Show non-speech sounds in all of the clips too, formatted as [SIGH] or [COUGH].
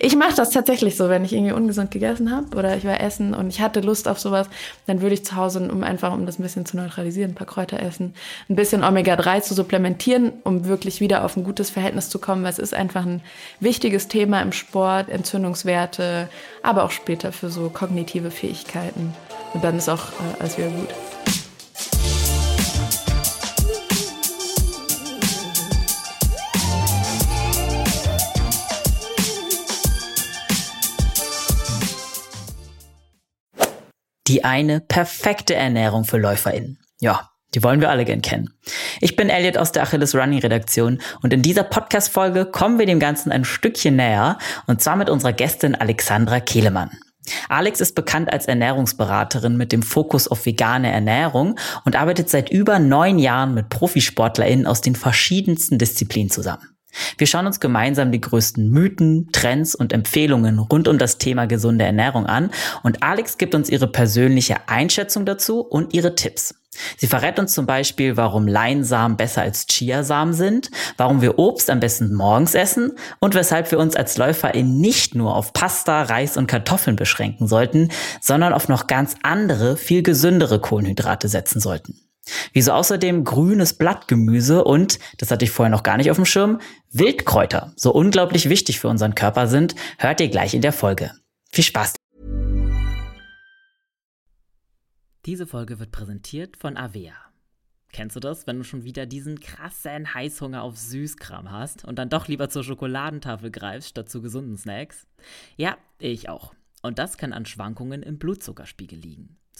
Ich mache das tatsächlich so, wenn ich irgendwie ungesund gegessen habe oder ich war essen und ich hatte Lust auf sowas, dann würde ich zu Hause, um einfach, um das ein bisschen zu neutralisieren, ein paar Kräuter essen, ein bisschen Omega-3 zu supplementieren, um wirklich wieder auf ein gutes Verhältnis zu kommen, weil es ist einfach ein wichtiges Thema im Sport, Entzündungswerte, aber auch später für so kognitive Fähigkeiten. Und dann ist auch äh, alles wieder gut. Die eine perfekte Ernährung für LäuferInnen. Ja, die wollen wir alle gern kennen. Ich bin Elliot aus der Achilles Running Redaktion und in dieser Podcast-Folge kommen wir dem Ganzen ein Stückchen näher und zwar mit unserer Gästin Alexandra Kehlemann. Alex ist bekannt als Ernährungsberaterin mit dem Fokus auf vegane Ernährung und arbeitet seit über neun Jahren mit ProfisportlerInnen aus den verschiedensten Disziplinen zusammen. Wir schauen uns gemeinsam die größten Mythen, Trends und Empfehlungen rund um das Thema gesunde Ernährung an und Alex gibt uns ihre persönliche Einschätzung dazu und ihre Tipps. Sie verrät uns zum Beispiel, warum Leinsamen besser als Chiasamen sind, warum wir Obst am besten morgens essen und weshalb wir uns als LäuferInnen nicht nur auf Pasta, Reis und Kartoffeln beschränken sollten, sondern auf noch ganz andere, viel gesündere Kohlenhydrate setzen sollten. Wieso außerdem grünes Blattgemüse und, das hatte ich vorher noch gar nicht auf dem Schirm, Wildkräuter so unglaublich wichtig für unseren Körper sind, hört ihr gleich in der Folge. Viel Spaß! Diese Folge wird präsentiert von Avea. Kennst du das, wenn du schon wieder diesen krassen Heißhunger auf Süßkram hast und dann doch lieber zur Schokoladentafel greifst statt zu gesunden Snacks? Ja, ich auch. Und das kann an Schwankungen im Blutzuckerspiegel liegen.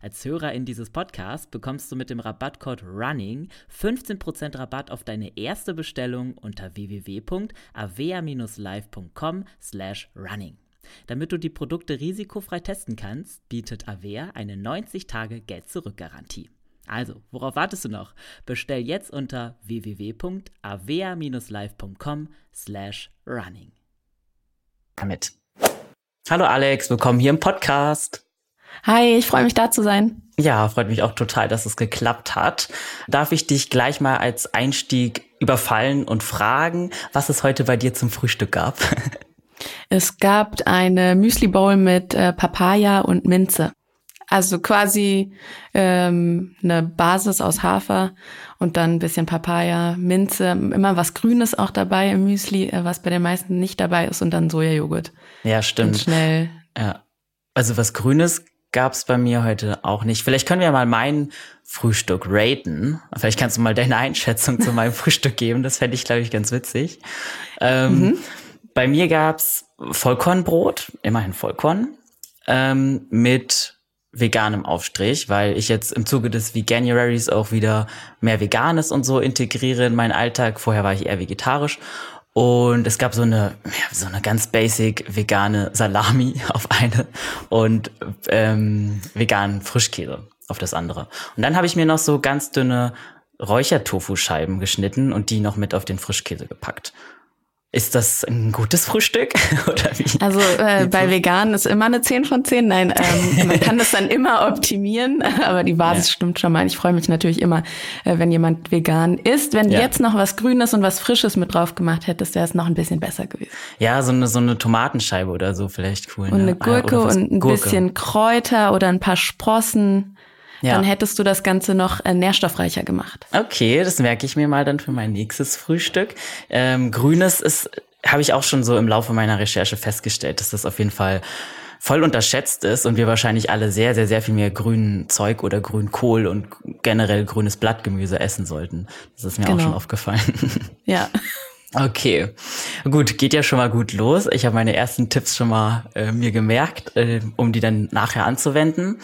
Als Hörerin dieses Podcasts bekommst du mit dem Rabattcode RUNNING 15% Rabatt auf deine erste Bestellung unter www.avea-live.com slash running. Damit du die Produkte risikofrei testen kannst, bietet Avea eine 90-Tage-Geld-Zurück-Garantie. Also, worauf wartest du noch? Bestell jetzt unter www.avea-live.com slash running. Damit. Hallo Alex, willkommen hier im Podcast. Hi, ich freue mich da zu sein. Ja, freut mich auch total, dass es geklappt hat. Darf ich dich gleich mal als Einstieg überfallen und fragen, was es heute bei dir zum Frühstück gab? [LAUGHS] Es gab eine Müsli Bowl mit äh, Papaya und Minze. Also quasi ähm, eine Basis aus Hafer und dann ein bisschen Papaya, Minze, immer was Grünes auch dabei im Müsli, äh, was bei den meisten nicht dabei ist und dann Sojajoghurt. Ja, stimmt. Und schnell. Ja. Also was Grünes gab es bei mir heute auch nicht. Vielleicht können wir mal mein Frühstück raten. Vielleicht kannst du mal deine Einschätzung zu meinem [LAUGHS] Frühstück geben. Das fände ich, glaube ich, ganz witzig. Ähm, mhm. Bei mir gab's Vollkornbrot, immerhin Vollkorn, ähm, mit veganem Aufstrich, weil ich jetzt im Zuge des Veganuaries auch wieder mehr Veganes und so integriere in meinen Alltag. Vorher war ich eher vegetarisch und es gab so eine, ja, so eine ganz basic vegane Salami [LAUGHS] auf eine und ähm, veganen Frischkäse auf das andere. Und dann habe ich mir noch so ganz dünne Räuchertofu-Scheiben geschnitten und die noch mit auf den Frischkäse gepackt. Ist das ein gutes Frühstück? [LAUGHS] Oder wie? Also äh, bei Veganen ist immer eine 10 von 10. Nein, ähm, [LAUGHS] man kann das dann immer optimieren, [LAUGHS] aber die Basis ja. stimmt schon mal. Ich freue mich natürlich immer, äh, wenn jemand vegan ist. Wenn ja. du jetzt noch was Grünes und was Frisches mit drauf gemacht hättest, wäre es noch ein bisschen besser gewesen. Ja, so eine, so eine Tomatenscheibe oder so vielleicht cool. Und ne? eine Gurke ja, und ein Gurke. bisschen Kräuter oder ein paar Sprossen. Ja. Dann hättest du das Ganze noch äh, nährstoffreicher gemacht. Okay, das merke ich mir mal dann für mein nächstes Frühstück. Ähm, Grünes ist, habe ich auch schon so im Laufe meiner Recherche festgestellt, dass das auf jeden Fall voll unterschätzt ist und wir wahrscheinlich alle sehr, sehr, sehr viel mehr grünen Zeug oder Grünkohl und generell grünes Blattgemüse essen sollten. Das ist mir genau. auch schon aufgefallen. [LAUGHS] Ja. Okay, gut, geht ja schon mal gut los. Ich habe meine ersten Tipps schon mal äh, mir gemerkt, äh, um die dann nachher anzuwenden.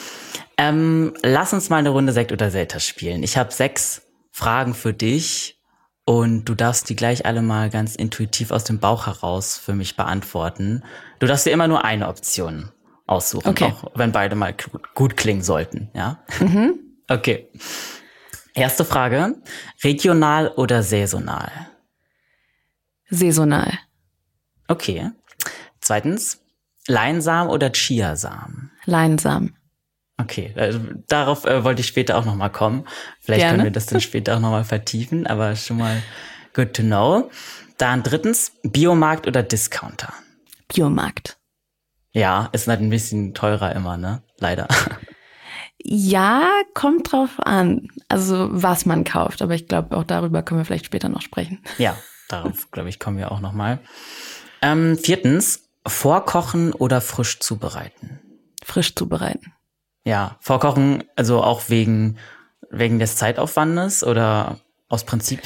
Ähm, lass uns mal eine Runde Sekt oder Selters spielen. Ich habe sechs Fragen für dich und du darfst die gleich alle mal ganz intuitiv aus dem Bauch heraus für mich beantworten. Du darfst dir immer nur eine Option aussuchen, okay. auch wenn beide mal gut klingen sollten, ja? Mhm. Okay. Erste Frage. Regional oder saisonal? Saisonal. Okay. Zweitens. Leinsamen oder Chiasamen? Leinsamen. Okay, also darauf äh, wollte ich später auch nochmal kommen. Vielleicht Gerne. können wir das dann später auch nochmal vertiefen, aber schon mal good to know. Dann drittens, Biomarkt oder Discounter? Biomarkt. Ja, ist halt ein bisschen teurer immer, ne? Leider. [LAUGHS] Ja, kommt drauf an. Also was man kauft, aber ich glaube, auch darüber können wir vielleicht später noch sprechen. Ja, darauf, glaube ich, kommen wir auch nochmal. Ähm, viertens, vorkochen oder frisch zubereiten? Frisch zubereiten. Ja, vorkochen, also auch wegen, wegen des Zeitaufwandes oder aus Prinzip?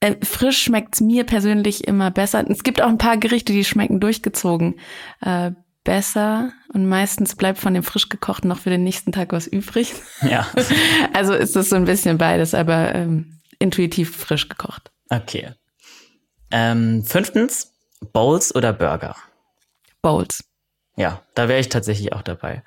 Äh, frisch schmeckt's mir persönlich immer besser. Es gibt auch ein paar Gerichte, die schmecken durchgezogen äh, besser und meistens bleibt von dem frisch gekochten noch für den nächsten Tag was übrig. Ja. [LAUGHS] also ist es so ein bisschen beides, aber ähm, intuitiv frisch gekocht. Okay. Ähm, fünftens, Bowls oder Burger? Bowls. Ja, da wäre ich tatsächlich auch dabei.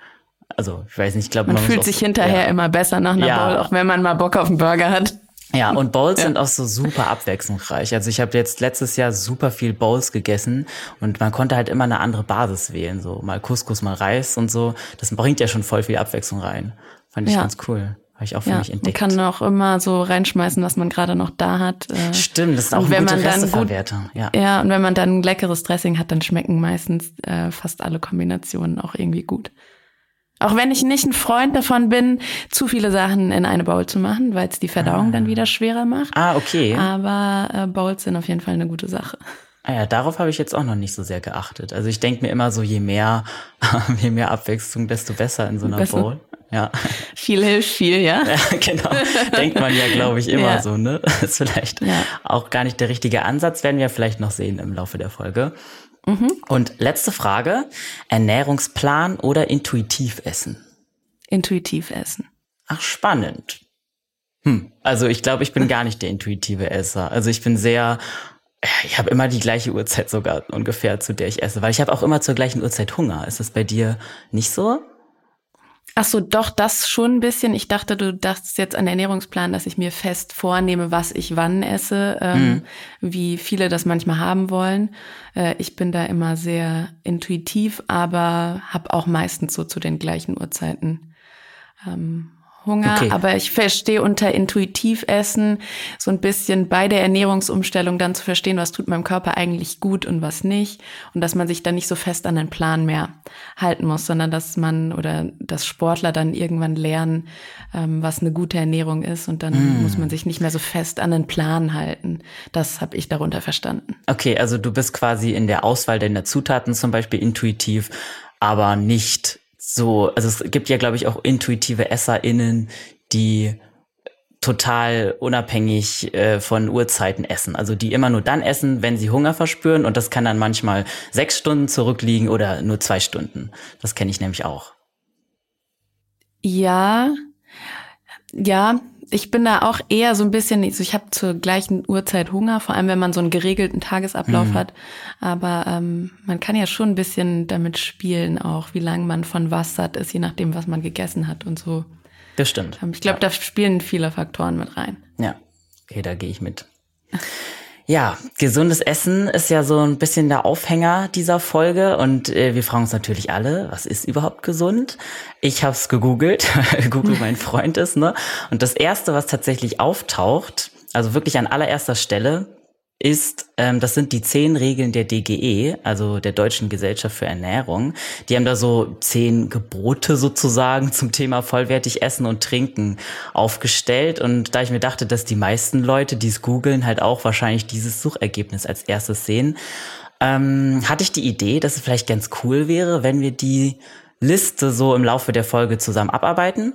Also, ich weiß nicht, ich glaube, man, man fühlt sich hinterher ja. immer besser nach einer ja. Bowl, auch wenn man mal Bock auf einen Burger hat. Ja, und Bowls [LAUGHS] ja. sind auch so super abwechslungsreich. Also ich habe jetzt letztes Jahr super viel Bowls gegessen und man konnte halt immer eine andere Basis wählen. So mal Couscous, mal Reis und so. Das bringt ja schon voll viel Abwechslung rein. Fand ich ja. ganz cool. Habe ich auch für ja, mich entdeckt. Man kann auch immer so reinschmeißen, was man gerade noch da hat. Äh. Stimmt, das ist auch eine gute Resteverwertung. Ja. ja, und wenn man dann ein leckeres Dressing hat, dann schmecken meistens äh, fast alle Kombinationen auch irgendwie gut. Auch wenn ich nicht ein Freund davon bin, zu viele Sachen in eine Bowl zu machen, weil es die Verdauung ah. dann wieder schwerer macht. Ah, okay. Aber äh, Bowls sind auf jeden Fall eine gute Sache. Ah ja, darauf habe ich jetzt auch noch nicht so sehr geachtet. Also ich denke mir immer so, je mehr, [LAUGHS] je mehr Abwechslung, desto besser in so einer besser. Bowl. Ja. [LAUGHS] Viel hilft viel, ja. [LAUGHS] ja genau. Denkt man ja, glaube ich, immer ja. so, ne? Das ist vielleicht ja. auch gar nicht der richtige Ansatz, werden wir vielleicht noch sehen im Laufe der Folge. Mhm. Und letzte Frage. Ernährungsplan oder intuitiv essen? Intuitiv essen. Ach, spannend. Hm. Also ich glaube, ich bin gar nicht der intuitive Esser. Also ich bin sehr, ich habe immer die gleiche Uhrzeit sogar ungefähr, zu der ich esse, weil ich habe auch immer zur gleichen Uhrzeit Hunger. Ist das bei dir nicht so? Ach so, doch, das schon ein bisschen. Ich dachte, du dachtest jetzt an den Ernährungsplan, dass ich mir fest vornehme, was ich wann esse, ähm, mhm. wie viele das manchmal haben wollen. Äh, ich bin da immer sehr intuitiv, aber habe auch meistens so zu den gleichen Uhrzeiten ähm, Hunger, okay. aber ich verstehe unter intuitiv essen so ein bisschen bei der Ernährungsumstellung dann zu verstehen, was tut meinem Körper eigentlich gut und was nicht und dass man sich dann nicht so fest an den Plan mehr halten muss, sondern dass man oder dass Sportler dann irgendwann lernen, ähm, was eine gute Ernährung ist und dann mm. muss man sich nicht mehr so fest an den Plan halten. Das habe ich darunter verstanden. Okay, also du bist quasi in der Auswahl deiner Zutaten zum Beispiel intuitiv, aber nicht so, also es gibt ja, glaube ich, auch intuitive EsserInnen, die total unabhängig äh, von Uhrzeiten essen. Also die immer nur dann essen, wenn sie Hunger verspüren und das kann dann manchmal sechs Stunden zurückliegen oder nur zwei Stunden. Das kenne ich nämlich auch. Ja, ja, ich bin da auch eher so ein bisschen, also ich habe zur gleichen Uhrzeit Hunger, vor allem wenn man so einen geregelten Tagesablauf mhm. hat. Aber ähm, man kann ja schon ein bisschen damit spielen, auch wie lange man von was satt ist, je nachdem, was man gegessen hat und so. Das stimmt. Ähm, ich glaube, ja. da spielen viele Faktoren mit rein. Ja, okay, da gehe ich mit. [LAUGHS] Ja, gesundes Essen ist ja so ein bisschen der Aufhänger dieser Folge und äh, wir fragen uns natürlich alle, was ist überhaupt gesund? Ich habe es gegoogelt, [LAUGHS] Google mein Freund ist, ne? Und das erste, was tatsächlich auftaucht, also wirklich an allererster Stelle, ist, ähm, das sind die zehn Regeln der DGE, also der Deutschen Gesellschaft für Ernährung. Die haben da so zehn Gebote sozusagen zum Thema vollwertig Essen und Trinken aufgestellt. Und da ich mir dachte, dass die meisten Leute, die es googeln, halt auch wahrscheinlich dieses Suchergebnis als erstes sehen, ähm, hatte ich die Idee, dass es vielleicht ganz cool wäre, wenn wir die Liste so im Laufe der Folge zusammen abarbeiten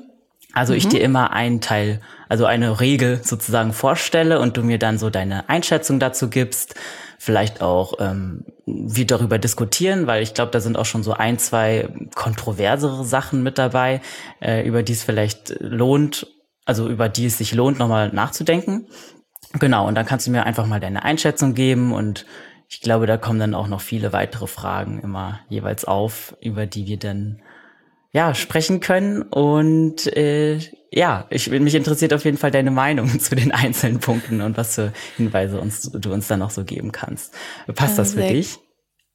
Also ich dir immer einen Teil, also eine Regel sozusagen vorstelle und du mir dann so deine Einschätzung dazu gibst, vielleicht auch ähm, wir darüber diskutieren, weil ich glaube, da sind auch schon so ein, zwei kontroversere Sachen mit dabei, äh, über die es vielleicht lohnt, also über die es sich lohnt, nochmal nachzudenken. Genau, und dann kannst du mir einfach mal deine Einschätzung geben und ich glaube, da kommen dann auch noch viele weitere Fragen immer jeweils auf, über die wir dann ja sprechen können. Und äh, ja, ich mich interessiert auf jeden Fall deine Meinung [LAUGHS] zu den einzelnen Punkten und was für Hinweise uns du uns dann noch so geben kannst. Passt das für dich?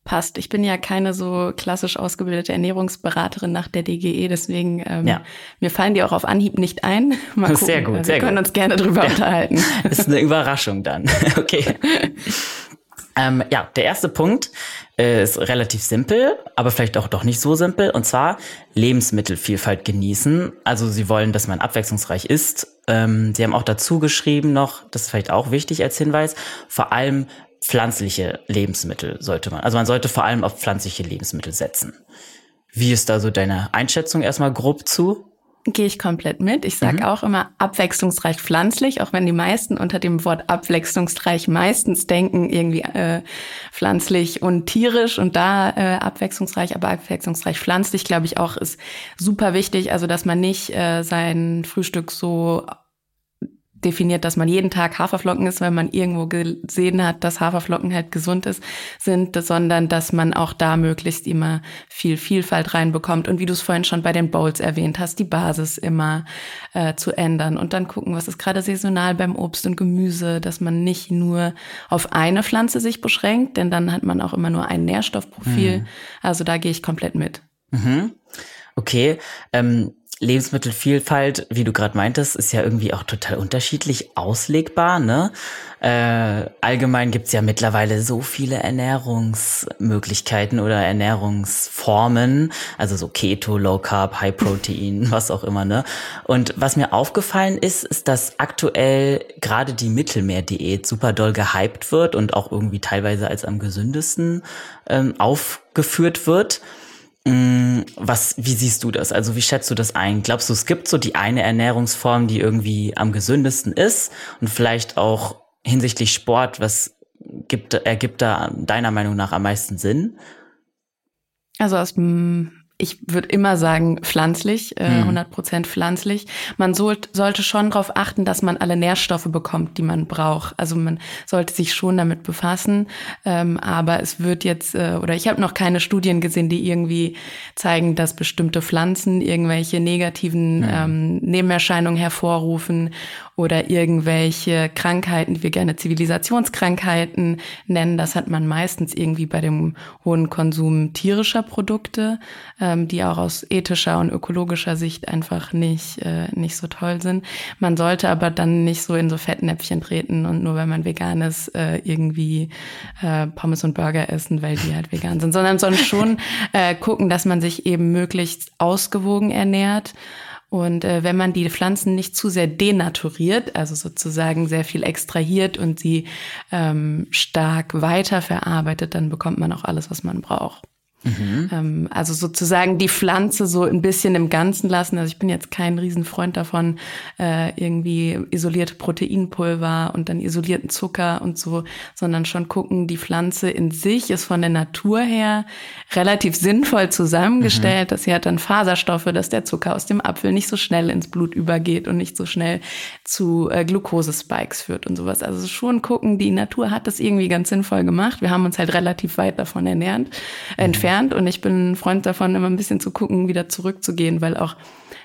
Passt. Ich bin ja keine so klassisch ausgebildete Ernährungsberaterin nach der DGE, deswegen ähm, ja. mir fallen die auch auf Anhieb nicht ein. [LAUGHS] Mal gucken. Sehr gut, sehr Wir können gut. uns gerne drüber ja. unterhalten. [LAUGHS] Ist eine Überraschung dann. okay. Ähm, ja, der erste Punkt äh, ist relativ simpel, aber vielleicht auch doch nicht so simpel. Und zwar Lebensmittelvielfalt genießen. Also sie wollen, dass man abwechslungsreich isst. Ähm, sie haben auch dazu geschrieben noch, das ist vielleicht auch wichtig als Hinweis, vor allem pflanzliche Lebensmittel sollte man. Also man sollte vor allem auf pflanzliche Lebensmittel setzen. Wie ist da so deine Einschätzung erstmal grob zu? Gehe ich komplett mit. Ich sage mhm. auch immer abwechslungsreich pflanzlich, auch wenn die meisten unter dem Wort abwechslungsreich meistens denken irgendwie äh, pflanzlich und tierisch und da äh, abwechslungsreich, aber abwechslungsreich pflanzlich, glaube ich auch ist super wichtig. Also dass man nicht äh, sein Frühstück so definiert, dass man jeden Tag Haferflocken isst, weil man irgendwo gesehen hat, dass Haferflocken halt gesund ist, sind, sondern dass man auch da möglichst immer viel Vielfalt reinbekommt. Und wie du es vorhin schon bei den Bowls erwähnt hast, die Basis immer äh, zu ändern und dann gucken, was ist gerade saisonal beim Obst und Gemüse, dass man nicht nur auf eine Pflanze sich beschränkt, denn dann hat man auch immer nur ein Nährstoffprofil. Mhm. Also da gehe ich komplett mit. Mhm. Okay. Ähm Lebensmittelvielfalt, wie du gerade meintest, ist ja irgendwie auch total unterschiedlich auslegbar. Ne? Äh, allgemein gibt's ja mittlerweile so viele Ernährungsmöglichkeiten oder Ernährungsformen, also so Keto, Low Carb, High Protein, [LAUGHS] was auch immer. Ne? Und was mir aufgefallen ist, ist, dass aktuell gerade die Mittelmeerdiät super doll gehypt wird und auch irgendwie teilweise als am gesündesten ähm, aufgeführt wird. Mm, was, wie siehst du das? Also wie schätzt du das ein? Glaubst du, es gibt so die eine Ernährungsform, die irgendwie am gesündesten ist und vielleicht auch hinsichtlich Sport, was gibt, ergibt da deiner Meinung nach am meisten Sinn? Also aus ich würde immer sagen pflanzlich, äh, 100 mhm. Prozent pflanzlich. Man soll, sollte schon darauf achten, dass man alle Nährstoffe bekommt, die man braucht. Also man sollte sich schon damit befassen. Ähm, aber es wird jetzt, äh, oder ich habe noch keine Studien gesehen, die irgendwie zeigen, dass bestimmte Pflanzen irgendwelche negativen mhm. ähm, Nebenerscheinungen hervorrufen oder irgendwelche Krankheiten, die wir gerne Zivilisationskrankheiten nennen. Das hat man meistens irgendwie bei dem hohen Konsum tierischer Produkte, ähm, die auch aus ethischer und ökologischer Sicht einfach nicht, äh, nicht so toll sind. Man sollte aber dann nicht so in so Fettnäpfchen treten und nur wenn man vegan ist, äh, irgendwie äh, Pommes und Burger essen, weil die halt vegan sind, sondern soll schon [LAUGHS] äh, gucken, dass man sich eben möglichst ausgewogen ernährt und äh, wenn man die Pflanzen nicht zu sehr denaturiert, also sozusagen sehr viel extrahiert und sie ähm, stark weiterverarbeitet, dann bekommt man auch alles, was man braucht. Mhm. Ähm, also sozusagen die Pflanze so ein bisschen im Ganzen lassen. Also ich bin jetzt kein Riesenfreund davon, äh, irgendwie isolierte Proteinpulver und dann isolierten Zucker und so, sondern schon gucken, die Pflanze in sich ist von der Natur her relativ sinnvoll zusammengestellt, mhm. dass sie hat dann Faserstoffe, dass der Zucker aus dem Apfel nicht so schnell ins Blut übergeht und nicht so schnell zu äh, Glukosespikes führt und sowas. Also schon gucken, die Natur hat das irgendwie ganz sinnvoll gemacht. Wir haben uns halt relativ weit davon ernährt, mhm. entfernt entfernt und ich bin ein Freund davon, immer ein bisschen zu gucken, wieder zurückzugehen, weil auch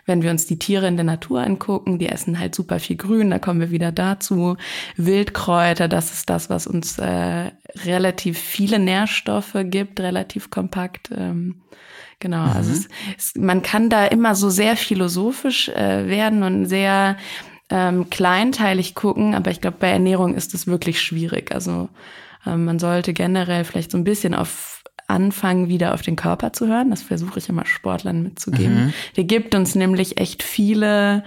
wenn wir uns die Tiere in der Natur angucken, die essen halt super viel Grün, da kommen wir wieder dazu. Wildkräuter, das ist das, was uns äh, relativ viele Nährstoffe gibt, relativ kompakt. Ähm, genau, mhm. also es, es, man kann da immer so sehr philosophisch äh, werden und sehr ähm, kleinteilig gucken, aber ich glaube, bei Ernährung ist es wirklich schwierig. Also ähm, man sollte generell vielleicht so ein bisschen auf anfangen, wieder auf den Körper zu hören. Das versuche ich immer Sportlern mitzugeben. Mhm. Der gibt uns nämlich echt viele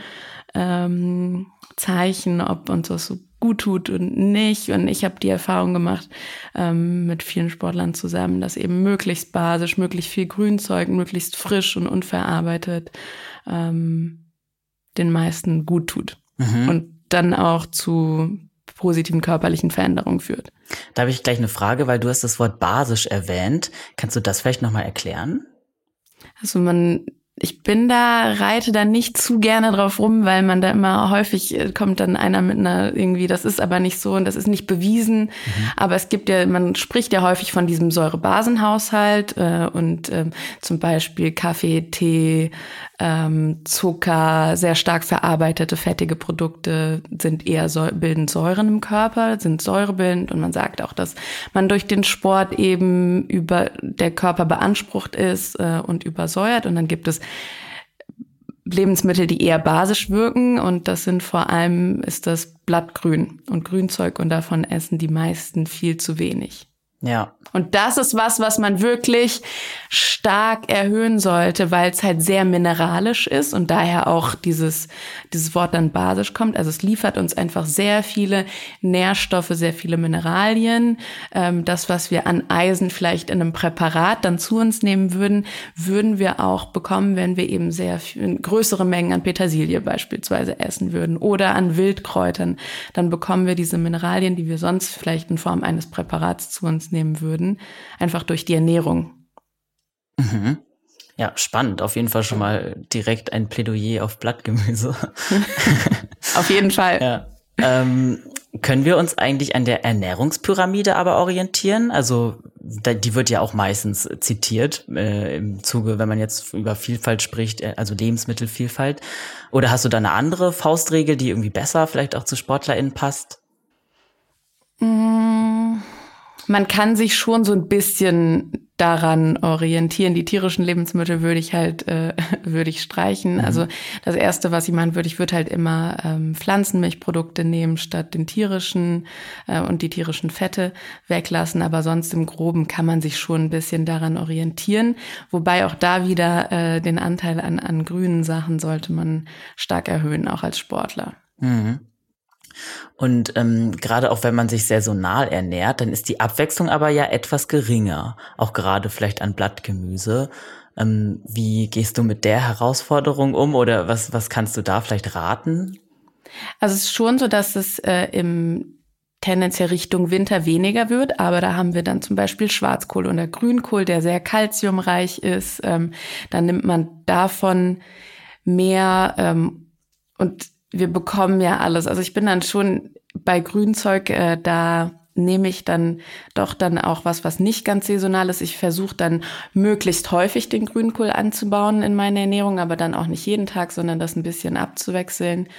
ähm, Zeichen, ob uns das so gut tut und nicht. Und ich habe die Erfahrung gemacht ähm, mit vielen Sportlern zusammen, dass eben möglichst basisch, möglichst viel Grünzeug, möglichst frisch und unverarbeitet ähm, den meisten gut tut mhm. und dann auch zu positiven körperlichen Veränderungen führt. Da habe ich gleich eine Frage, weil du hast das Wort basisch erwähnt. Kannst du das vielleicht nochmal erklären? Also man ich bin da, reite da nicht zu gerne drauf rum, weil man da immer häufig äh, kommt dann einer mit einer irgendwie, das ist aber nicht so und das ist nicht bewiesen. Mhm. Aber es gibt ja, man spricht ja häufig von diesem Säurebasenhaushalt äh, und ähm, zum Beispiel Kaffee, Tee, ähm, Zucker, sehr stark verarbeitete fettige Produkte sind eher bilden Säuren im Körper, sind säurebildend und man sagt auch, dass man durch den Sport eben über der Körper beansprucht ist äh, und übersäuert und dann gibt es Lebensmittel, die eher basisch wirken und das sind vor allem ist das Blattgrün und Grünzeug und davon essen die meisten viel zu wenig. Ja. Und das ist was, was man wirklich stark erhöhen sollte, weil es halt sehr mineralisch ist und daher auch dieses, dieses Wort dann basisch kommt. Also es liefert uns einfach sehr viele Nährstoffe, sehr viele Mineralien. Ähm, das, was wir an Eisen vielleicht in einem Präparat dann zu uns nehmen würden, würden wir auch bekommen, wenn wir eben sehr viel, größere Mengen an Petersilie beispielsweise essen würden oder an Wildkräutern. Dann bekommen wir diese Mineralien, die wir sonst vielleicht in Form eines Präparats zu uns nehmen würden, einfach durch die Ernährung. Mhm. Ja, spannend. Auf jeden Fall schon mal direkt ein Plädoyer auf Blattgemüse. [LAUGHS] auf jeden Fall. Ja. Ähm, können wir uns eigentlich an der Ernährungspyramide aber orientieren? Also die wird ja auch meistens zitiert äh, im Zuge, wenn man jetzt über Vielfalt spricht, äh, also Lebensmittelvielfalt. Oder hast du da eine andere Faustregel, die irgendwie besser vielleicht auch zu SportlerInnen passt? Mmh man kann sich schon so ein bisschen daran orientieren. Die tierischen Lebensmittel würde ich halt, äh, [LAUGHS] würde ich streichen. Mhm. Also das erste, was ich machen würde, ich würde halt immer ähm, Pflanzenmilchprodukte nehmen statt den tierischen äh, und die tierischen Fette weglassen. Aber sonst im Groben kann man sich schon ein bisschen daran orientieren. Wobei auch da wieder äh, den Anteil an, an grünen Sachen sollte man stark erhöhen, auch als Sportler. Mhm. Und ähm, gerade auch wenn man sich saisonal ernährt, dann ist die Abwechslung aber ja etwas geringer, auch gerade vielleicht an Blattgemüse. Ähm, wie gehst du mit der Herausforderung um oder was, was kannst du da vielleicht raten? Also es ist schon so, dass es äh, im tendenziell Richtung Winter weniger wird, aber da haben wir dann zum Beispiel Schwarzkohl oder Grünkohl, der sehr kalziumreich ist. Ähm, dann nimmt man davon mehr ähm, und wir bekommen ja alles. Also ich bin dann schon bei Grünzeug, äh, da nehme ich dann doch dann auch was, was nicht ganz saisonal ist. Ich versuche dann möglichst häufig den Grünkohl anzubauen in meiner Ernährung, aber dann auch nicht jeden Tag, sondern das ein bisschen abzuwechseln.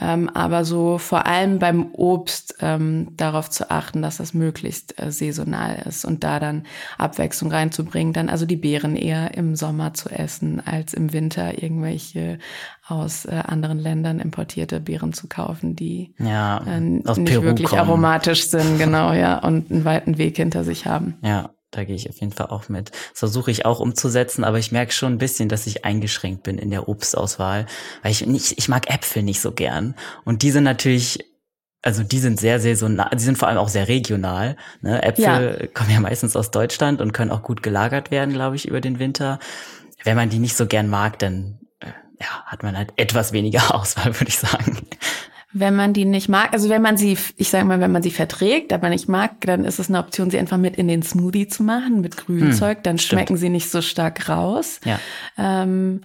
Ähm, aber so vor allem beim Obst ähm, darauf zu achten, dass das möglichst äh, saisonal ist und da dann Abwechslung reinzubringen, dann also die Beeren eher im Sommer zu essen, als im Winter irgendwelche aus äh, anderen Ländern importierte Beeren zu kaufen, die ja, äh, nicht Peru wirklich kommen. aromatisch sind, genau, ja, und einen weiten Weg hinter sich haben. Ja, da gehe ich auf jeden Fall auch mit. Das versuche ich auch umzusetzen, aber ich merke schon ein bisschen, dass ich eingeschränkt bin in der Obstauswahl, weil ich nicht, ich mag Äpfel nicht so gern. Und die sind natürlich, also die sind sehr saisonal, die sind vor allem auch sehr regional. Ne? Äpfel ja. kommen ja meistens aus Deutschland und können auch gut gelagert werden, glaube ich, über den Winter. Wenn man die nicht so gern mag, dann äh, ja, hat man halt etwas weniger [LAUGHS] Auswahl, würde ich sagen. Wenn man die nicht mag, also wenn man sie, ich sage mal, wenn man sie verträgt, aber nicht mag, dann ist es eine Option, sie einfach mit in den Smoothie zu machen mit Grünzeug. Hm, dann stimmt. schmecken sie nicht so stark raus. Ja. Ähm,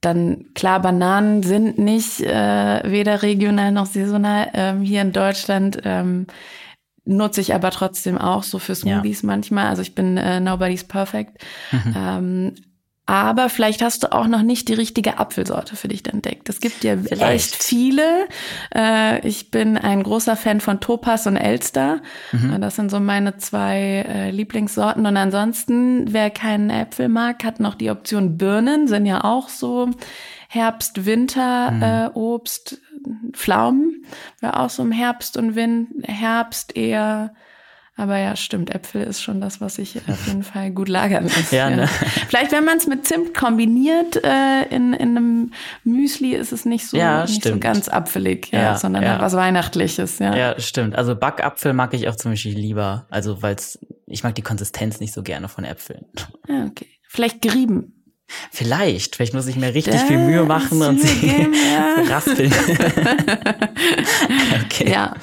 dann klar, Bananen sind nicht äh, weder regional noch saisonal. Ähm, hier in Deutschland ähm, nutze ich aber trotzdem auch so für Smoothies ja. manchmal. Also ich bin äh, nobody's perfect. Mhm. Ähm, aber vielleicht hast du auch noch nicht die richtige Apfelsorte für dich entdeckt. Es gibt ja vielleicht. echt viele. Äh, ich bin ein großer Fan von Topaz und Elster. Mhm. Das sind so meine zwei äh, Lieblingssorten. Und ansonsten, wer keinen Äpfel mag, hat noch die Option Birnen, sind ja auch so Herbst, Winter, mhm. äh, Obst, Pflaumen, wäre auch so im Herbst und Win Herbst eher aber ja, stimmt, Äpfel ist schon das, was sich auf jeden [LAUGHS] Fall gut lagern lässt. Ja, ne? Vielleicht, wenn man es mit Zimt kombiniert äh, in, in einem Müsli, ist es nicht so, ja, nicht so ganz apfelig, ja, ja sondern ja. was Weihnachtliches. Ja. ja, stimmt. Also Backapfel mag ich auch zum Beispiel lieber. Also, weil ich mag die Konsistenz nicht so gerne von Äpfeln. Ja, okay. Vielleicht gerieben. Vielleicht, vielleicht muss ich mir richtig das viel Mühe machen und sie [LAUGHS] raspeln. [LAUGHS] okay. Ja.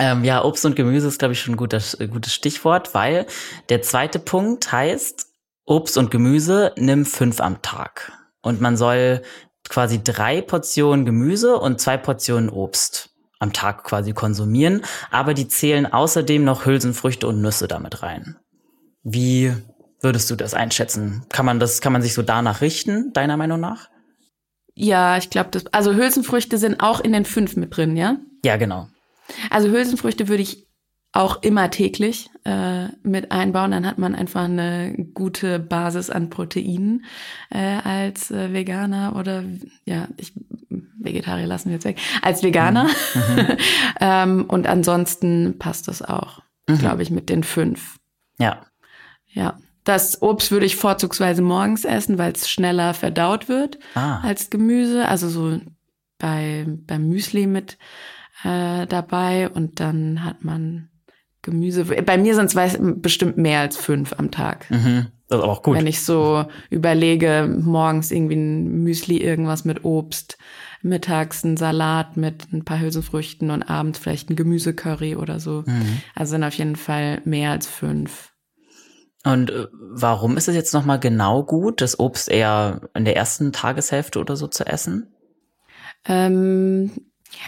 Ähm, ja, Obst und Gemüse ist, glaube ich, schon ein gutes, gutes Stichwort, weil der zweite Punkt heißt, Obst und Gemüse nimm fünf am Tag. Und man soll quasi drei Portionen Gemüse und zwei Portionen Obst am Tag quasi konsumieren, aber die zählen außerdem noch Hülsenfrüchte und Nüsse damit rein. Wie würdest du das einschätzen? Kann man das, kann man sich so danach richten, deiner Meinung nach? Ja, ich glaube, das, also Hülsenfrüchte sind auch in den fünf mit drin, ja? Ja, genau. Also Hülsenfrüchte würde ich auch immer täglich äh, mit einbauen. Dann hat man einfach eine gute Basis an Proteinen äh, als äh, Veganer oder ja, ich Vegetarier lassen wir jetzt weg, als Veganer. Mhm. [LAUGHS] ähm, und ansonsten passt das auch, mhm. glaube ich, mit den fünf. Ja. Ja. Das Obst würde ich vorzugsweise morgens essen, weil es schneller verdaut wird ah. als Gemüse. Also so bei beim Müsli mit äh, dabei und dann hat man Gemüse. Bei mir sind es bestimmt mehr als fünf am Tag. Mhm. Das ist aber auch gut. Wenn ich so überlege, morgens irgendwie ein Müsli, irgendwas mit Obst, mittags ein Salat mit ein paar Hülsenfrüchten und abends vielleicht ein Gemüsecurry oder so. Mhm. Also sind auf jeden Fall mehr als fünf. Und äh, warum ist es jetzt nochmal genau gut, das Obst eher in der ersten Tageshälfte oder so zu essen? Ähm,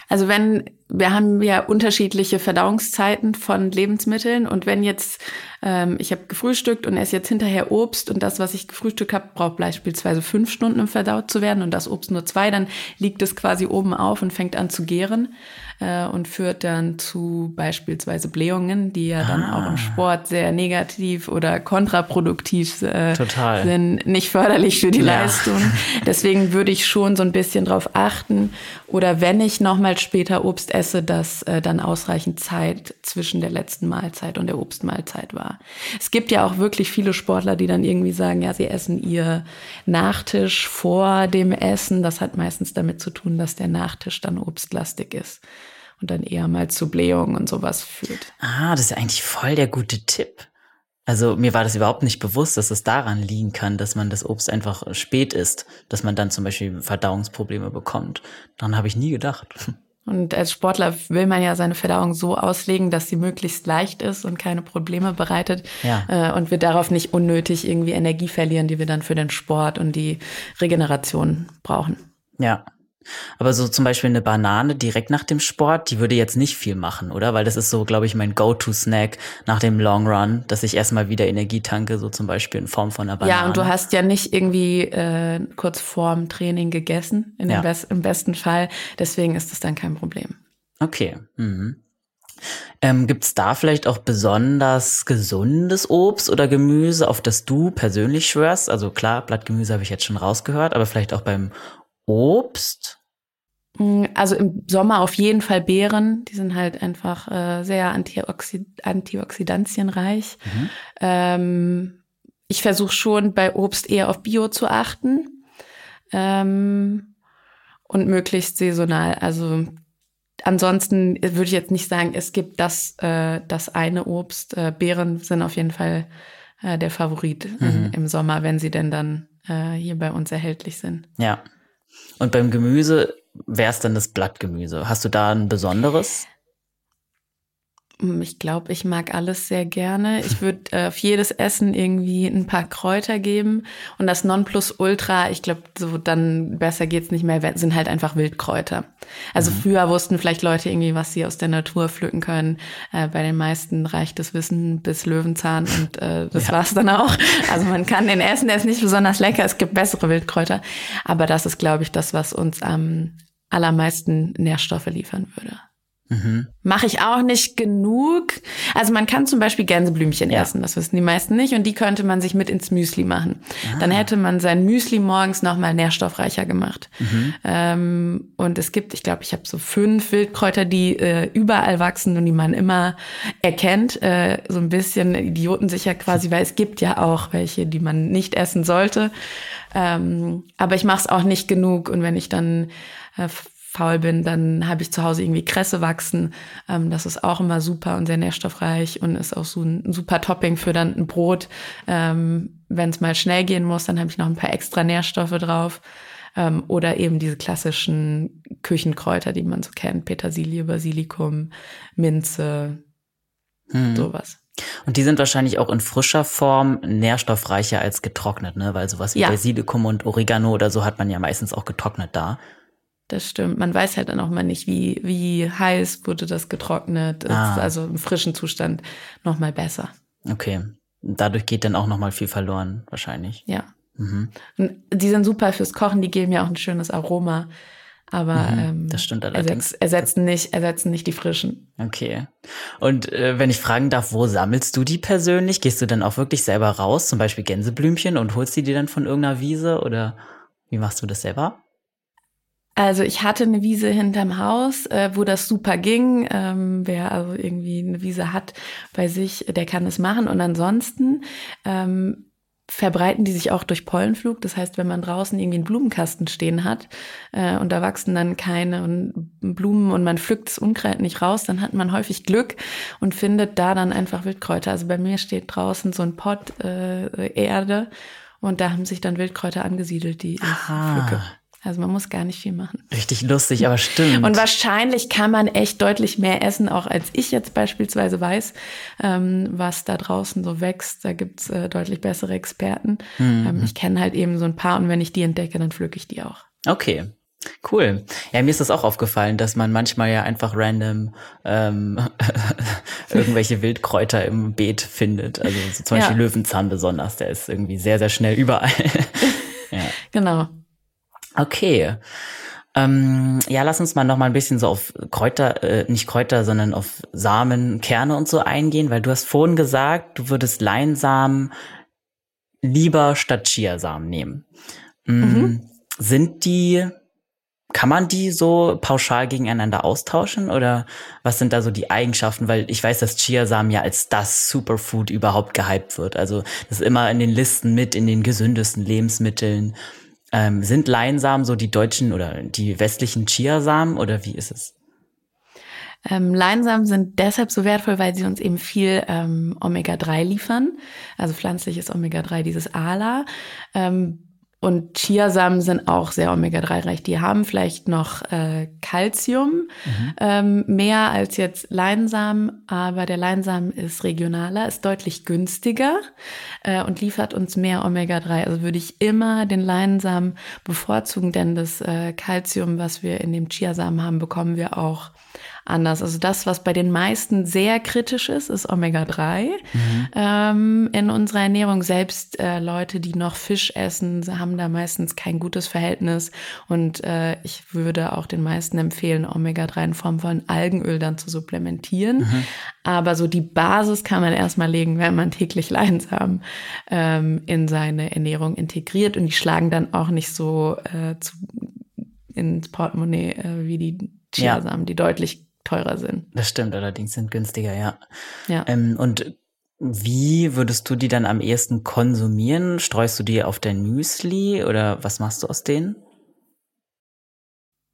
also wenn wir haben ja unterschiedliche Verdauungszeiten von Lebensmitteln und wenn jetzt ähm, ich habe gefrühstückt und esse jetzt hinterher Obst und das, was ich gefrühstückt habe, braucht beispielsweise fünf Stunden, um verdaut zu werden und das Obst nur zwei, dann liegt es quasi oben auf und fängt an zu gären äh, und führt dann zu beispielsweise Blähungen, die ja dann ah. auch im Sport sehr negativ oder kontraproduktiv äh, Total. sind, nicht förderlich für die ja. Leistung. [LAUGHS] Deswegen würde ich schon so ein bisschen drauf achten oder wenn ich nochmal später Obst esse, dass äh, dann ausreichend Zeit zwischen der letzten Mahlzeit und der Obstmahlzeit war. Es gibt ja auch wirklich viele Sportler, die dann irgendwie sagen, ja, sie essen ihr Nachtisch vor dem Essen. Das hat meistens damit zu tun, dass der Nachtisch dann obstlastig ist und dann eher mal zu Blähungen und sowas führt. Ah, das ist ja eigentlich voll der gute Tipp. Also mir war das überhaupt nicht bewusst, dass es daran liegen kann, dass man das Obst einfach spät isst, dass man dann zum Beispiel Verdauungsprobleme bekommt. Daran habe ich nie gedacht. [LAUGHS] Und als Sportler will man ja seine Verdauung so auslegen, dass sie möglichst leicht ist und keine Probleme bereitet. Ja. Äh, und wir darauf nicht unnötig irgendwie Energie verlieren, die wir dann für den Sport und die Regeneration brauchen. Ja, aber so zum Beispiel eine Banane direkt nach dem Sport, die würde jetzt nicht viel machen, oder? Weil das ist so, glaube ich, mein Go-To-Snack nach dem Long Run, dass ich erstmal wieder Energie tanke, so zum Beispiel in Form von einer Banane. Ja, und du hast ja nicht irgendwie äh, kurz vorm Training gegessen, in ja. dem Best im besten Fall. Deswegen ist das dann kein Problem. Okay. Mhm. Ähm, Gibt es da vielleicht auch besonders gesundes Obst oder Gemüse, auf das du persönlich schwörst? Also klar, Blattgemüse habe ich jetzt schon rausgehört, aber vielleicht auch beim Obst? Mm, also im Sommer auf jeden Fall Beeren. Die sind halt einfach äh, sehr antioxid antioxidantienreich. Mhm. Ähm, ich versuche schon bei Obst eher auf Bio zu achten. Ähm, und möglichst saisonal. Also ansonsten würde ich jetzt nicht sagen, es gibt das, äh, das eine Obst. Äh, Beeren sind auf jeden Fall äh, der Favorit mhm. im, im Sommer, wenn sie denn dann äh, hier bei uns erhältlich sind. Ja. Und beim Gemüse wäre es dann das Blattgemüse. Hast du da ein besonderes? Hm, ich glaube, ich mag alles sehr gerne. Ich würde äh, auf jedes Essen irgendwie ein paar Kräuter geben. Und das Nonplusultra, ich glaube, so dann besser geht's nicht mehr, sind halt einfach Wildkräuter. Also mhm. früher wussten vielleicht Leute irgendwie, was sie aus der Natur pflücken können. Äh, bei den meisten reicht das Wissen bis Löwenzahn und äh, das ja. war's dann auch. Also man kann den essen, der ist nicht besonders lecker. Es gibt bessere Wildkräuter. Aber das ist, glaube ich, das, was uns am allermeisten Nährstoffe liefern würde. Mhm. Mache ich auch nicht genug. Also man kann zum Beispiel Gänseblümchen ja. essen, das wissen die meisten nicht. Und die könnte man sich mit ins Müsli machen. Ah. Dann hätte man sein Müsli morgens nochmal nährstoffreicher gemacht. Mhm. Ähm, und es gibt, ich glaube, ich habe so fünf Wildkräuter, die äh, überall wachsen und die man immer erkennt. Äh, so ein bisschen idiotensicher quasi, weil es gibt ja auch welche, die man nicht essen sollte. Ähm, aber ich mache es auch nicht genug. Und wenn ich dann äh, faul bin, dann habe ich zu Hause irgendwie Kresse wachsen. Ähm, das ist auch immer super und sehr nährstoffreich und ist auch so ein super Topping für dann ein Brot ähm, wenn es mal schnell gehen muss, dann habe ich noch ein paar extra Nährstoffe drauf. Ähm, oder eben diese klassischen Küchenkräuter, die man so kennt. Petersilie, Basilikum, Minze, hm. sowas. Und die sind wahrscheinlich auch in frischer Form nährstoffreicher als getrocknet, ne? Weil sowas wie ja. Basilikum und Oregano oder so hat man ja meistens auch getrocknet da. Das stimmt. Man weiß halt dann auch mal nicht, wie, wie heiß wurde das getrocknet. Ah. also im frischen Zustand noch mal besser. Okay. Dadurch geht dann auch noch mal viel verloren, wahrscheinlich. Ja. Mhm. Die sind super fürs Kochen, die geben ja auch ein schönes Aroma. Aber mhm, ähm, das stimmt allerdings. ersetzen nicht, ersetzen nicht die frischen. Okay. Und äh, wenn ich fragen darf, wo sammelst du die persönlich? Gehst du dann auch wirklich selber raus, zum Beispiel Gänseblümchen, und holst die dir dann von irgendeiner Wiese oder wie machst du das selber? Also ich hatte eine Wiese hinterm Haus, äh, wo das super ging. Ähm, wer also irgendwie eine Wiese hat bei sich, der kann es machen. Und ansonsten ähm, verbreiten die sich auch durch Pollenflug. Das heißt, wenn man draußen irgendwie einen Blumenkasten stehen hat äh, und da wachsen dann keine Blumen und man pflückt das Unkraut nicht raus, dann hat man häufig Glück und findet da dann einfach Wildkräuter. Also bei mir steht draußen so ein Pott äh, Erde und da haben sich dann Wildkräuter angesiedelt, die ich Aha. pflücke. Also man muss gar nicht viel machen. Richtig lustig, aber stimmt. Und wahrscheinlich kann man echt deutlich mehr essen, auch als ich jetzt beispielsweise weiß, ähm, was da draußen so wächst. Da gibt's äh, deutlich bessere Experten. Mhm. Ähm, ich kenne halt eben so ein paar und wenn ich die entdecke, dann pflücke ich die auch. Okay. Cool. Ja, mir ist das auch aufgefallen, dass man manchmal ja einfach random ähm, [LAUGHS] irgendwelche Wildkräuter im Beet findet. Also so zum Beispiel ja. Löwenzahn besonders, der ist irgendwie sehr, sehr schnell überall. [LAUGHS] ja. Genau. Okay. Ähm, ja, lass uns mal noch mal ein bisschen so auf Kräuter, äh, nicht Kräuter, sondern auf Samen, Kerne und so eingehen, weil du hast vorhin gesagt, du würdest Leinsamen lieber statt Chiasamen nehmen. Mm, mhm. Sind die, kann man die so pauschal gegeneinander austauschen oder was sind da so die Eigenschaften? Weil ich weiß, dass Chiasamen ja als das Superfood überhaupt gehypt wird. Also das ist immer in den Listen mit, in den gesündesten Lebensmitteln. Ähm, sind Leinsamen so die deutschen oder die westlichen Chiasamen oder wie ist es? Ähm, Leinsamen sind deshalb so wertvoll, weil sie uns eben viel ähm, Omega-3 liefern, also pflanzliches Omega-3, dieses ALA. Ähm, und Chiasamen sind auch sehr Omega-3-reich. Die haben vielleicht noch äh, Calcium mhm. ähm, mehr als jetzt Leinsamen, aber der Leinsamen ist regionaler, ist deutlich günstiger äh, und liefert uns mehr Omega-3. Also würde ich immer den Leinsamen bevorzugen, denn das äh, Calcium, was wir in dem Chiasamen haben, bekommen wir auch anders. Also das, was bei den meisten sehr kritisch ist, ist Omega-3 mhm. ähm, in unserer Ernährung. Selbst äh, Leute, die noch Fisch essen, haben da meistens kein gutes Verhältnis. Und äh, ich würde auch den meisten empfehlen, Omega-3 in Form von Algenöl dann zu supplementieren. Mhm. Aber so die Basis kann man erstmal legen, wenn man täglich Leinsamen ähm, in seine Ernährung integriert. Und die schlagen dann auch nicht so äh, zu, ins Portemonnaie äh, wie die Chiasamen, ja. die deutlich teurer sind. Das stimmt, allerdings sind günstiger, ja. Ja. Ähm, und wie würdest du die dann am ehesten konsumieren? Streust du die auf dein Müsli oder was machst du aus denen?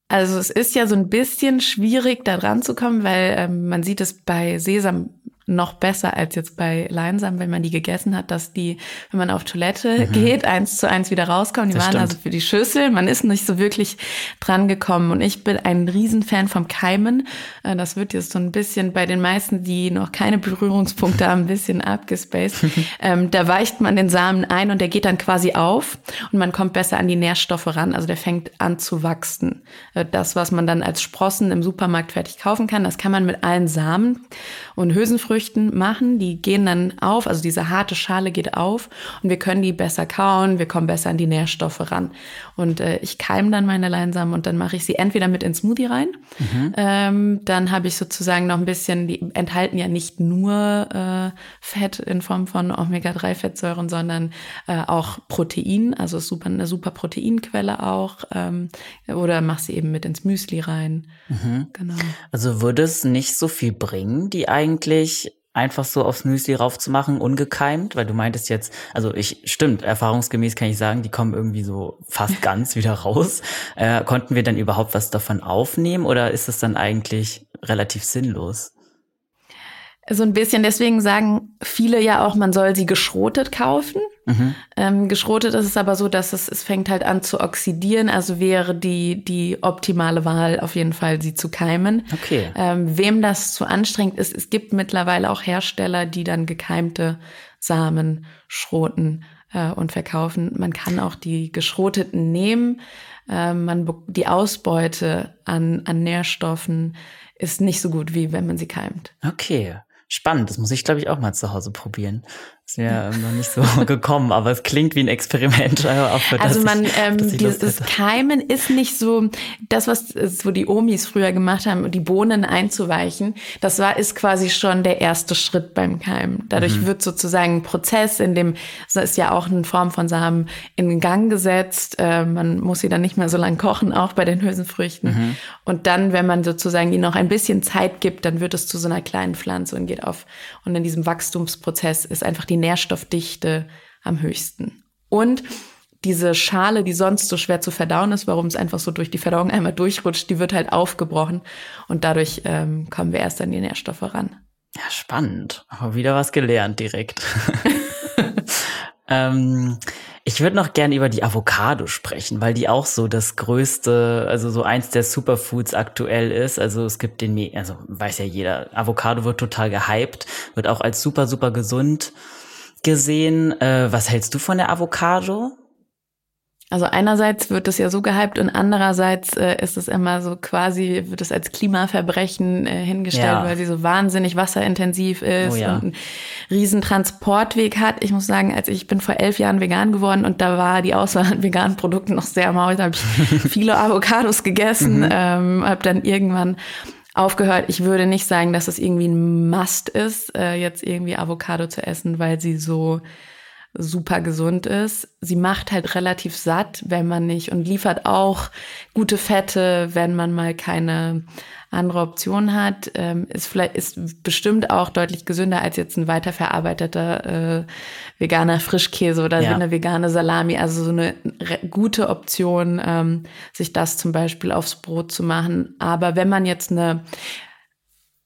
Also es ist ja so ein bisschen schwierig, da dran zu kommen, weil ähm, man sieht es bei Sesam noch besser als jetzt bei Leinsamen, wenn man die gegessen hat, dass die, wenn man auf Toilette mhm. geht, eins zu eins wieder rauskommen. Die das waren stimmt. also für die Schüssel. Man ist nicht so wirklich dran gekommen. Und ich bin ein Riesenfan vom Keimen. Äh, das wird jetzt so ein bisschen bei den meisten, die noch keine Berührungspunkte haben, ein bisschen abgespaced. [LAUGHS] ähm, da weicht man den Samen ein und der geht dann quasi auf und man kommt besser an die Nährstoffe ran. Also der fängt an zu wachsen. Äh, das, was man dann als Sprossen im Supermarkt fertig kaufen kann, das kann man mit allen Samen und Hülsenfrüchten Früchten machen. Die gehen dann auf, also diese harte Schale geht auf und wir können die besser kauen, wir kommen besser an die Nährstoffe ran. Und äh, ich keime dann meine Leinsamen und dann mache ich sie entweder mit ins Smoothie rein. Mhm. Ähm, dann habe ich sozusagen noch ein bisschen, die enthalten ja nicht nur äh, Fett in Form von Omega-3-Fettsäuren, sondern äh, auch Protein, also super, eine super Proteinquelle auch. Ähm, oder mach sie eben mit ins Müsli rein. Mhm. Genau. Also würde es nicht so viel bringen, die eigentlich einfach so aufs Müsli raufzumachen, ungekeimt, weil du meintest jetzt, also ich, stimmt, erfahrungsgemäß kann ich sagen, die kommen irgendwie so fast [LAUGHS] ganz wieder raus. Äh, konnten wir dann überhaupt was davon aufnehmen oder ist es dann eigentlich relativ sinnlos? So ein bisschen, deswegen sagen viele ja auch, man soll sie geschrotet kaufen, Mhm. Ähm, geschrotet ist es aber so, dass es, es fängt halt an zu oxidieren. Also wäre die, die optimale Wahl auf jeden Fall, sie zu keimen. Okay. Ähm, wem das zu anstrengend ist, es gibt mittlerweile auch Hersteller, die dann gekeimte Samen schroten äh, und verkaufen. Man kann auch die geschroteten nehmen. Äh, man, die Ausbeute an, an Nährstoffen ist nicht so gut, wie wenn man sie keimt. Okay. Spannend, das muss ich, glaube ich, auch mal zu Hause probieren. Ist mir noch nicht so [LAUGHS] gekommen, aber es klingt wie ein Experiment. Also man, ich, ähm, dieses Keimen ist nicht so das, was so die Omis früher gemacht haben, die Bohnen einzuweichen. Das war ist quasi schon der erste Schritt beim Keimen. Dadurch mhm. wird sozusagen ein Prozess, in dem das ist ja auch eine Form von Samen in Gang gesetzt. Äh, man muss sie dann nicht mehr so lang kochen, auch bei den Hülsenfrüchten. Mhm. Und dann, wenn man sozusagen ihnen noch ein bisschen Zeit gibt, dann wird es zu so einer kleinen Pflanze und geht auf. Und in diesem Wachstumsprozess ist einfach die Nährstoffdichte am höchsten. Und diese Schale, die sonst so schwer zu verdauen ist, warum es einfach so durch die Verdauung einmal durchrutscht, die wird halt aufgebrochen und dadurch ähm, kommen wir erst an die Nährstoffe ran. Ja, spannend. Aber wieder was gelernt direkt. [LAUGHS] [LAUGHS] ähm, ich würde noch gerne über die Avocado sprechen, weil die auch so das größte, also so eins der Superfoods aktuell ist. Also es gibt den, also weiß ja jeder, Avocado wird total gehypt, wird auch als super, super gesund gesehen. Äh, was hältst du von der Avocado? Also einerseits wird es ja so gehypt und andererseits äh, ist es immer so quasi, wird es als Klimaverbrechen äh, hingestellt, ja. weil sie so wahnsinnig wasserintensiv ist oh ja. und einen riesen Transportweg hat. Ich muss sagen, als ich bin vor elf Jahren vegan geworden und da war die Auswahl an veganen Produkten noch sehr mau. Da habe ich [LAUGHS] viele Avocados gegessen, mhm. ähm, habe dann irgendwann aufgehört. Ich würde nicht sagen, dass es irgendwie ein Must ist, äh, jetzt irgendwie Avocado zu essen, weil sie so super gesund ist. Sie macht halt relativ satt, wenn man nicht und liefert auch gute Fette, wenn man mal keine andere Option hat. Ähm, ist vielleicht ist bestimmt auch deutlich gesünder als jetzt ein weiterverarbeiteter äh, veganer Frischkäse oder ja. eine vegane Salami. Also so eine gute Option, ähm, sich das zum Beispiel aufs Brot zu machen. Aber wenn man jetzt eine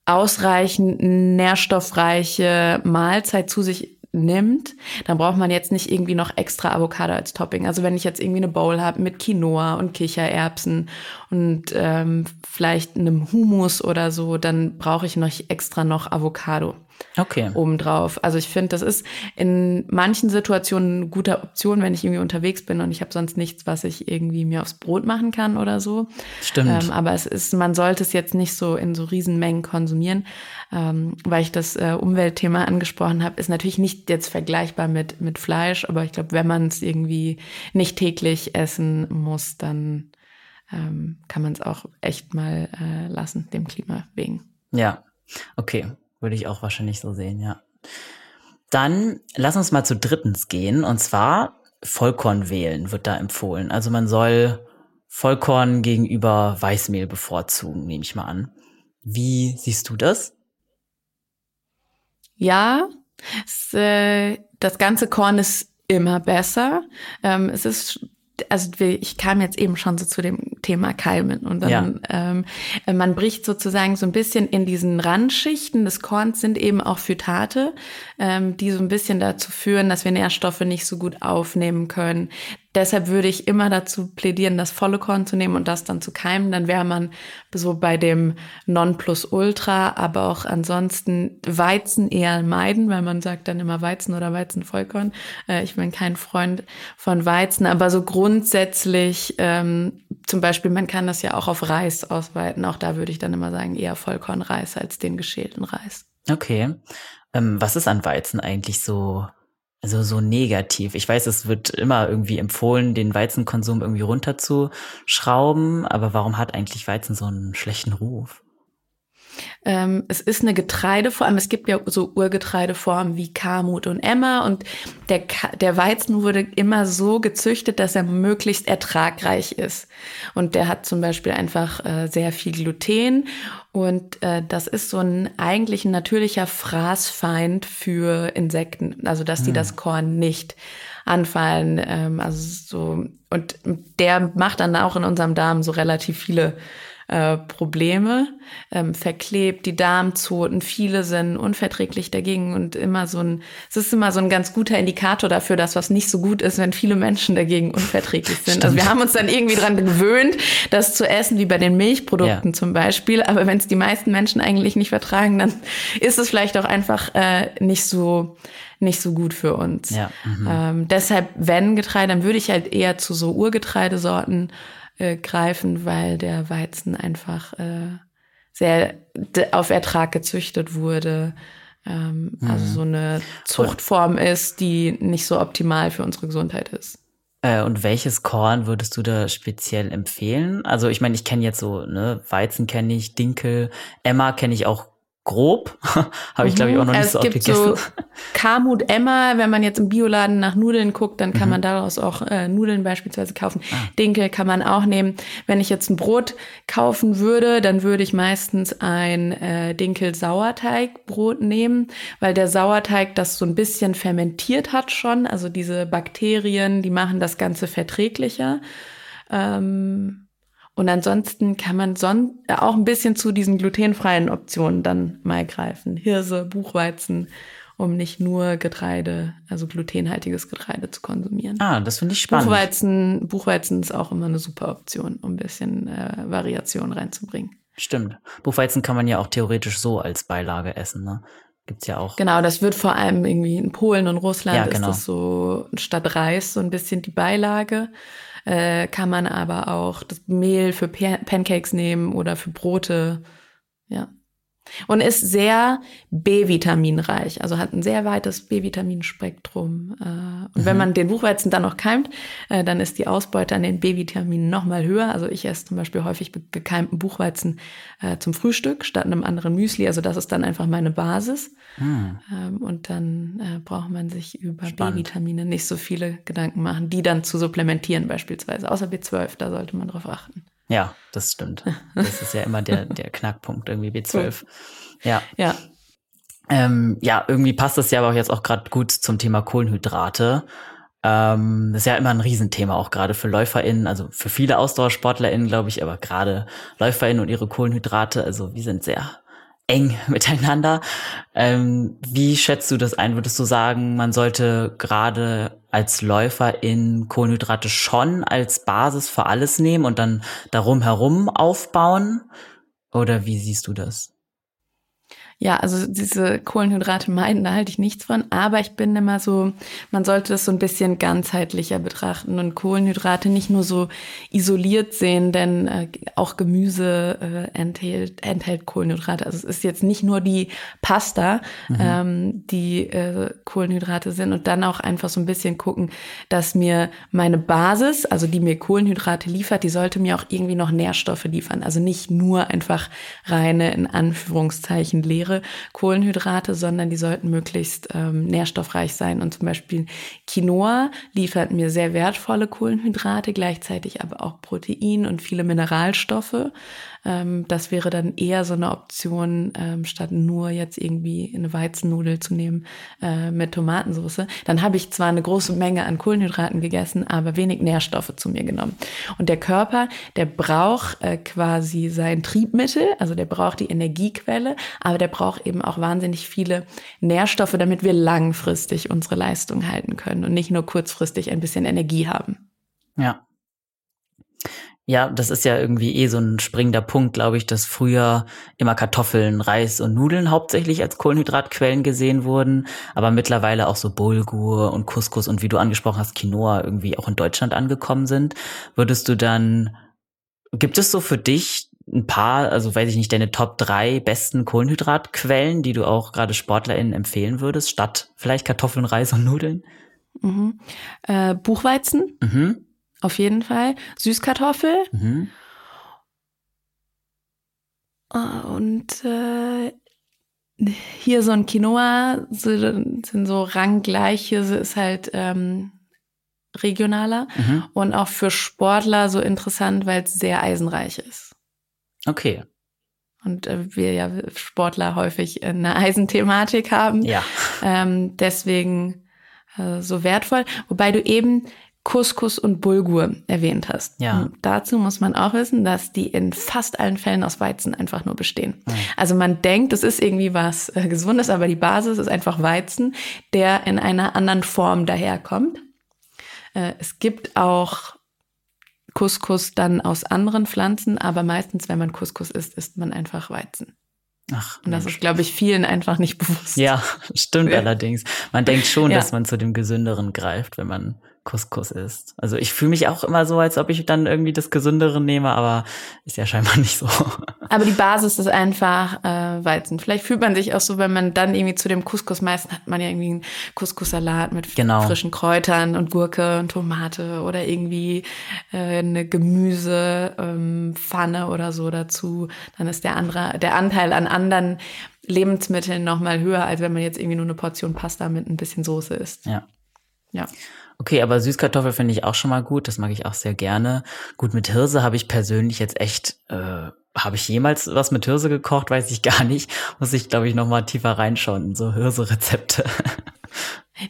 ausreichend nährstoffreiche Mahlzeit zu sich nimmt, dann braucht man jetzt nicht irgendwie noch extra Avocado als Topping. Also wenn ich jetzt irgendwie eine Bowl habe mit Quinoa und Kichererbsen und ähm, vielleicht einem Hummus oder so, dann brauche ich noch extra noch Avocado okay. obendrauf. Also ich finde, das ist in manchen Situationen eine gute Option, wenn ich irgendwie unterwegs bin und ich habe sonst nichts, was ich irgendwie mir aufs Brot machen kann oder so. Stimmt. Ähm, aber es ist, man sollte es jetzt nicht so in so Riesenmengen konsumieren, ähm, weil ich das äh, Umweltthema angesprochen habe, ist natürlich nicht jetzt vergleichbar mit, mit Fleisch, aber ich glaube, wenn man es irgendwie nicht täglich essen muss, dann ähm, kann man es auch echt mal äh, lassen, dem Klima wegen. Ja, okay. Würde ich auch wahrscheinlich so sehen, ja. Dann lass uns mal zu drittens gehen und zwar Vollkorn wählen wird da empfohlen. Also man soll Vollkorn gegenüber Weißmehl bevorzugen, nehme ich mal an. Wie siehst du das? Ja, äh, das ganze Korn ist immer besser. Ähm, es ist also ich kam jetzt eben schon so zu dem Thema Keimen und dann ja. ähm, man bricht sozusagen so ein bisschen in diesen Randschichten des Korns sind eben auch Phytate, ähm, die so ein bisschen dazu führen, dass wir Nährstoffe nicht so gut aufnehmen können. Deshalb würde ich immer dazu plädieren, das volle Korn zu nehmen und das dann zu keimen. Dann wäre man so bei dem Nonplusultra, aber auch ansonsten Weizen eher meiden, weil man sagt dann immer Weizen oder Weizenvollkorn. Äh, ich bin kein Freund von Weizen, aber so grundsätzlich, ähm, zum Beispiel, man kann das ja auch auf Reis ausweiten. Auch da würde ich dann immer sagen, eher Vollkornreis als den geschälten Reis. Okay. Ähm, was ist an Weizen eigentlich so also so negativ. Ich weiß, es wird immer irgendwie empfohlen, den Weizenkonsum irgendwie runterzuschrauben, aber warum hat eigentlich Weizen so einen schlechten Ruf? Ähm, es ist eine Getreideform. Es gibt ja so Urgetreideformen wie Kamut und Emma und der, der Weizen wurde immer so gezüchtet, dass er möglichst ertragreich ist. Und der hat zum Beispiel einfach äh, sehr viel Gluten und äh, das ist so ein eigentlich ein natürlicher Fraßfeind für Insekten, also dass die hm. das Korn nicht anfallen. Ähm, also so und der macht dann auch in unserem Darm so relativ viele äh, Probleme, ähm, verklebt, die Darmzoten, viele sind unverträglich dagegen und immer so ein, es ist immer so ein ganz guter Indikator dafür, dass was nicht so gut ist, wenn viele Menschen dagegen unverträglich sind. Stimmt. Also wir haben uns dann irgendwie dran gewöhnt, das zu essen, wie bei den Milchprodukten ja. zum Beispiel, aber wenn es die meisten Menschen eigentlich nicht vertragen, dann ist es vielleicht auch einfach äh, nicht so nicht so gut für uns. Ja. Mhm. Ähm, deshalb, wenn Getreide, dann würde ich halt eher zu so Urgetreidesorten äh, greifen, weil der Weizen einfach äh, sehr auf Ertrag gezüchtet wurde. Ähm, mhm. Also so eine Zuchtform ist, die nicht so optimal für unsere Gesundheit ist. Äh, und welches Korn würdest du da speziell empfehlen? Also ich meine, ich kenne jetzt so, ne, Weizen kenne ich, Dinkel, Emma kenne ich auch grob. [LAUGHS] Habe ich, glaube ich, auch noch nicht es so oft gegessen. [LAUGHS] So Kamut Emma, wenn man jetzt im Bioladen nach Nudeln guckt, dann kann mhm. man daraus auch äh, Nudeln beispielsweise kaufen. Ah. Dinkel kann man auch nehmen. Wenn ich jetzt ein Brot kaufen würde, dann würde ich meistens ein äh, Dinkel-Sauerteigbrot nehmen, weil der Sauerteig das so ein bisschen fermentiert hat schon. Also diese Bakterien, die machen das Ganze verträglicher. Ähm, und ansonsten kann man son äh, auch ein bisschen zu diesen glutenfreien Optionen dann mal greifen. Hirse, Buchweizen, um nicht nur Getreide, also glutenhaltiges Getreide zu konsumieren. Ah, das finde ich spannend. Buchweizen, Buchweizen ist auch immer eine super Option, um ein bisschen äh, Variation reinzubringen. Stimmt. Buchweizen kann man ja auch theoretisch so als Beilage essen, ne? Gibt's ja auch. Genau, das wird vor allem irgendwie in Polen und Russland ja, genau. ist das so statt Reis so ein bisschen die Beilage äh, kann man aber auch das Mehl für Pancakes nehmen oder für Brote. Ja. Und ist sehr B-vitaminreich, also hat ein sehr weites B-Vitaminspektrum. Äh, und mhm. wenn man den Buchweizen dann noch keimt, äh, dann ist die Ausbeute an den B-Vitaminen noch mal höher. Also ich esse zum Beispiel häufig gekeimten Buchweizen äh, zum Frühstück statt einem anderen Müsli. Also das ist dann einfach meine Basis. Mhm. Und dann braucht man sich über B-Vitamine nicht so viele Gedanken machen, die dann zu supplementieren beispielsweise. Außer B12, da sollte man drauf achten. Ja, das stimmt. Das ist ja immer der, [LAUGHS] der Knackpunkt, irgendwie B12. Ja. Ja. Ähm, ja, irgendwie passt das ja aber auch jetzt auch gerade gut zum Thema Kohlenhydrate. Ähm, das ist ja immer ein Riesenthema, auch gerade für LäuferInnen, also für viele AusdauersportlerInnen, glaube ich, aber gerade LäuferInnen und ihre Kohlenhydrate, also wir sind sehr eng [LAUGHS] miteinander. Ähm, wie schätzt du das ein? Würdest du sagen, man sollte gerade als Läufer in Kohlenhydrate schon als Basis für alles nehmen und dann darum herum aufbauen? Oder wie siehst du das? Ja, also diese Kohlenhydrate meiden, da halte ich nichts von. Aber ich bin immer so, man sollte das so ein bisschen ganzheitlicher betrachten und Kohlenhydrate nicht nur so isoliert sehen, denn äh, auch Gemüse äh, enthält, enthält Kohlenhydrate. Also es ist jetzt nicht nur die Pasta, mhm. ähm, die äh, Kohlenhydrate sind und dann auch einfach so ein bisschen gucken, dass mir meine Basis, also die mir Kohlenhydrate liefert, die sollte mir auch irgendwie noch Nährstoffe liefern. Also nicht nur einfach reine, in Anführungszeichen, leere leere Kohlenhydrate, sondern die sollten möglichst ähm, nährstoffreich sein. Und zum Beispiel Quinoa liefert mir sehr wertvolle Kohlenhydrate, gleichzeitig aber auch Protein und viele Mineralstoffe. Ähm, das wäre dann eher so eine Option, ähm, statt nur jetzt irgendwie eine Weizennudel zu nehmen äh, mit Tomatensauce. Dann habe ich zwar eine große Menge an Kohlenhydraten gegessen, aber wenig Nährstoffe zu mir genommen. Und der Körper, der braucht äh, quasi sein Triebmittel, also der braucht die Energiequelle, aber der braucht eben auch wahnsinnig viele Nährstoffe, damit wir langfristig unsere Leistung halten können und nicht nur kurzfristig ein bisschen Energie haben. Ja. Ja, das ist ja irgendwie eh so ein springender Punkt, glaube ich, dass früher immer Kartoffeln, Reis und Nudeln hauptsächlich als Kohlenhydratquellen gesehen wurden, aber mittlerweile auch so Bulgur und Couscous und wie du angesprochen hast, Quinoa irgendwie auch in Deutschland angekommen sind. Würdest du dann, gibt es so für dich ein paar, also weiß ich nicht, deine Top drei besten Kohlenhydratquellen, die du auch gerade SportlerInnen empfehlen würdest, statt vielleicht Kartoffeln, Reis und Nudeln? Mhm. Äh, Buchweizen. Mhm auf jeden Fall. Süßkartoffel. Mhm. Ah, und äh, hier so ein Quinoa sind so ranggleiche, ist halt ähm, regionaler mhm. und auch für Sportler so interessant, weil es sehr eisenreich ist. Okay. Und äh, wir ja Sportler häufig eine Eisenthematik haben. Ja. Ähm, deswegen äh, so wertvoll. Wobei du eben Couscous und Bulgur erwähnt hast. Ja. Und dazu muss man auch wissen, dass die in fast allen Fällen aus Weizen einfach nur bestehen. Mhm. Also man denkt, es ist irgendwie was äh, Gesundes, aber die Basis ist einfach Weizen, der in einer anderen Form daherkommt. Äh, es gibt auch Couscous dann aus anderen Pflanzen, aber meistens, wenn man Couscous isst, isst man einfach Weizen. Ach, Und das Mensch. ist, glaube ich, vielen einfach nicht bewusst. ja, stimmt Ja. [LAUGHS] allerdings. Man denkt schon, Ja. dass man zu dem Gesünderen greift, wenn man Couscous isst. Also ich fühle mich auch immer so, als ob ich dann irgendwie das Gesündere nehme, aber ist ja scheinbar [LAUGHS] nicht so. Aber die Basis ist einfach äh, Weizen. Vielleicht fühlt man sich auch so, wenn man dann irgendwie zu dem Couscous, meistens hat man ja irgendwie einen Couscous-Salat mit Genau. frischen Kräutern und Gurke und Tomate oder irgendwie äh, eine Gemüsepfanne ähm, Pfanne oder so dazu. Dann ist der andere, der Anteil an anderen Lebensmitteln nochmal höher, als wenn man jetzt irgendwie nur eine Portion Pasta mit ein bisschen Soße isst. Ja. Ja. Okay, aber Süßkartoffel finde ich auch schon mal gut. Das mag ich auch sehr gerne. Gut, mit Hirse habe ich persönlich jetzt echt, äh, habe ich jemals was mit Hirse gekocht? Weiß ich [LAUGHS] gar nicht. Muss ich, glaube ich, noch mal tiefer reinschauen in so Hirse-Rezepte.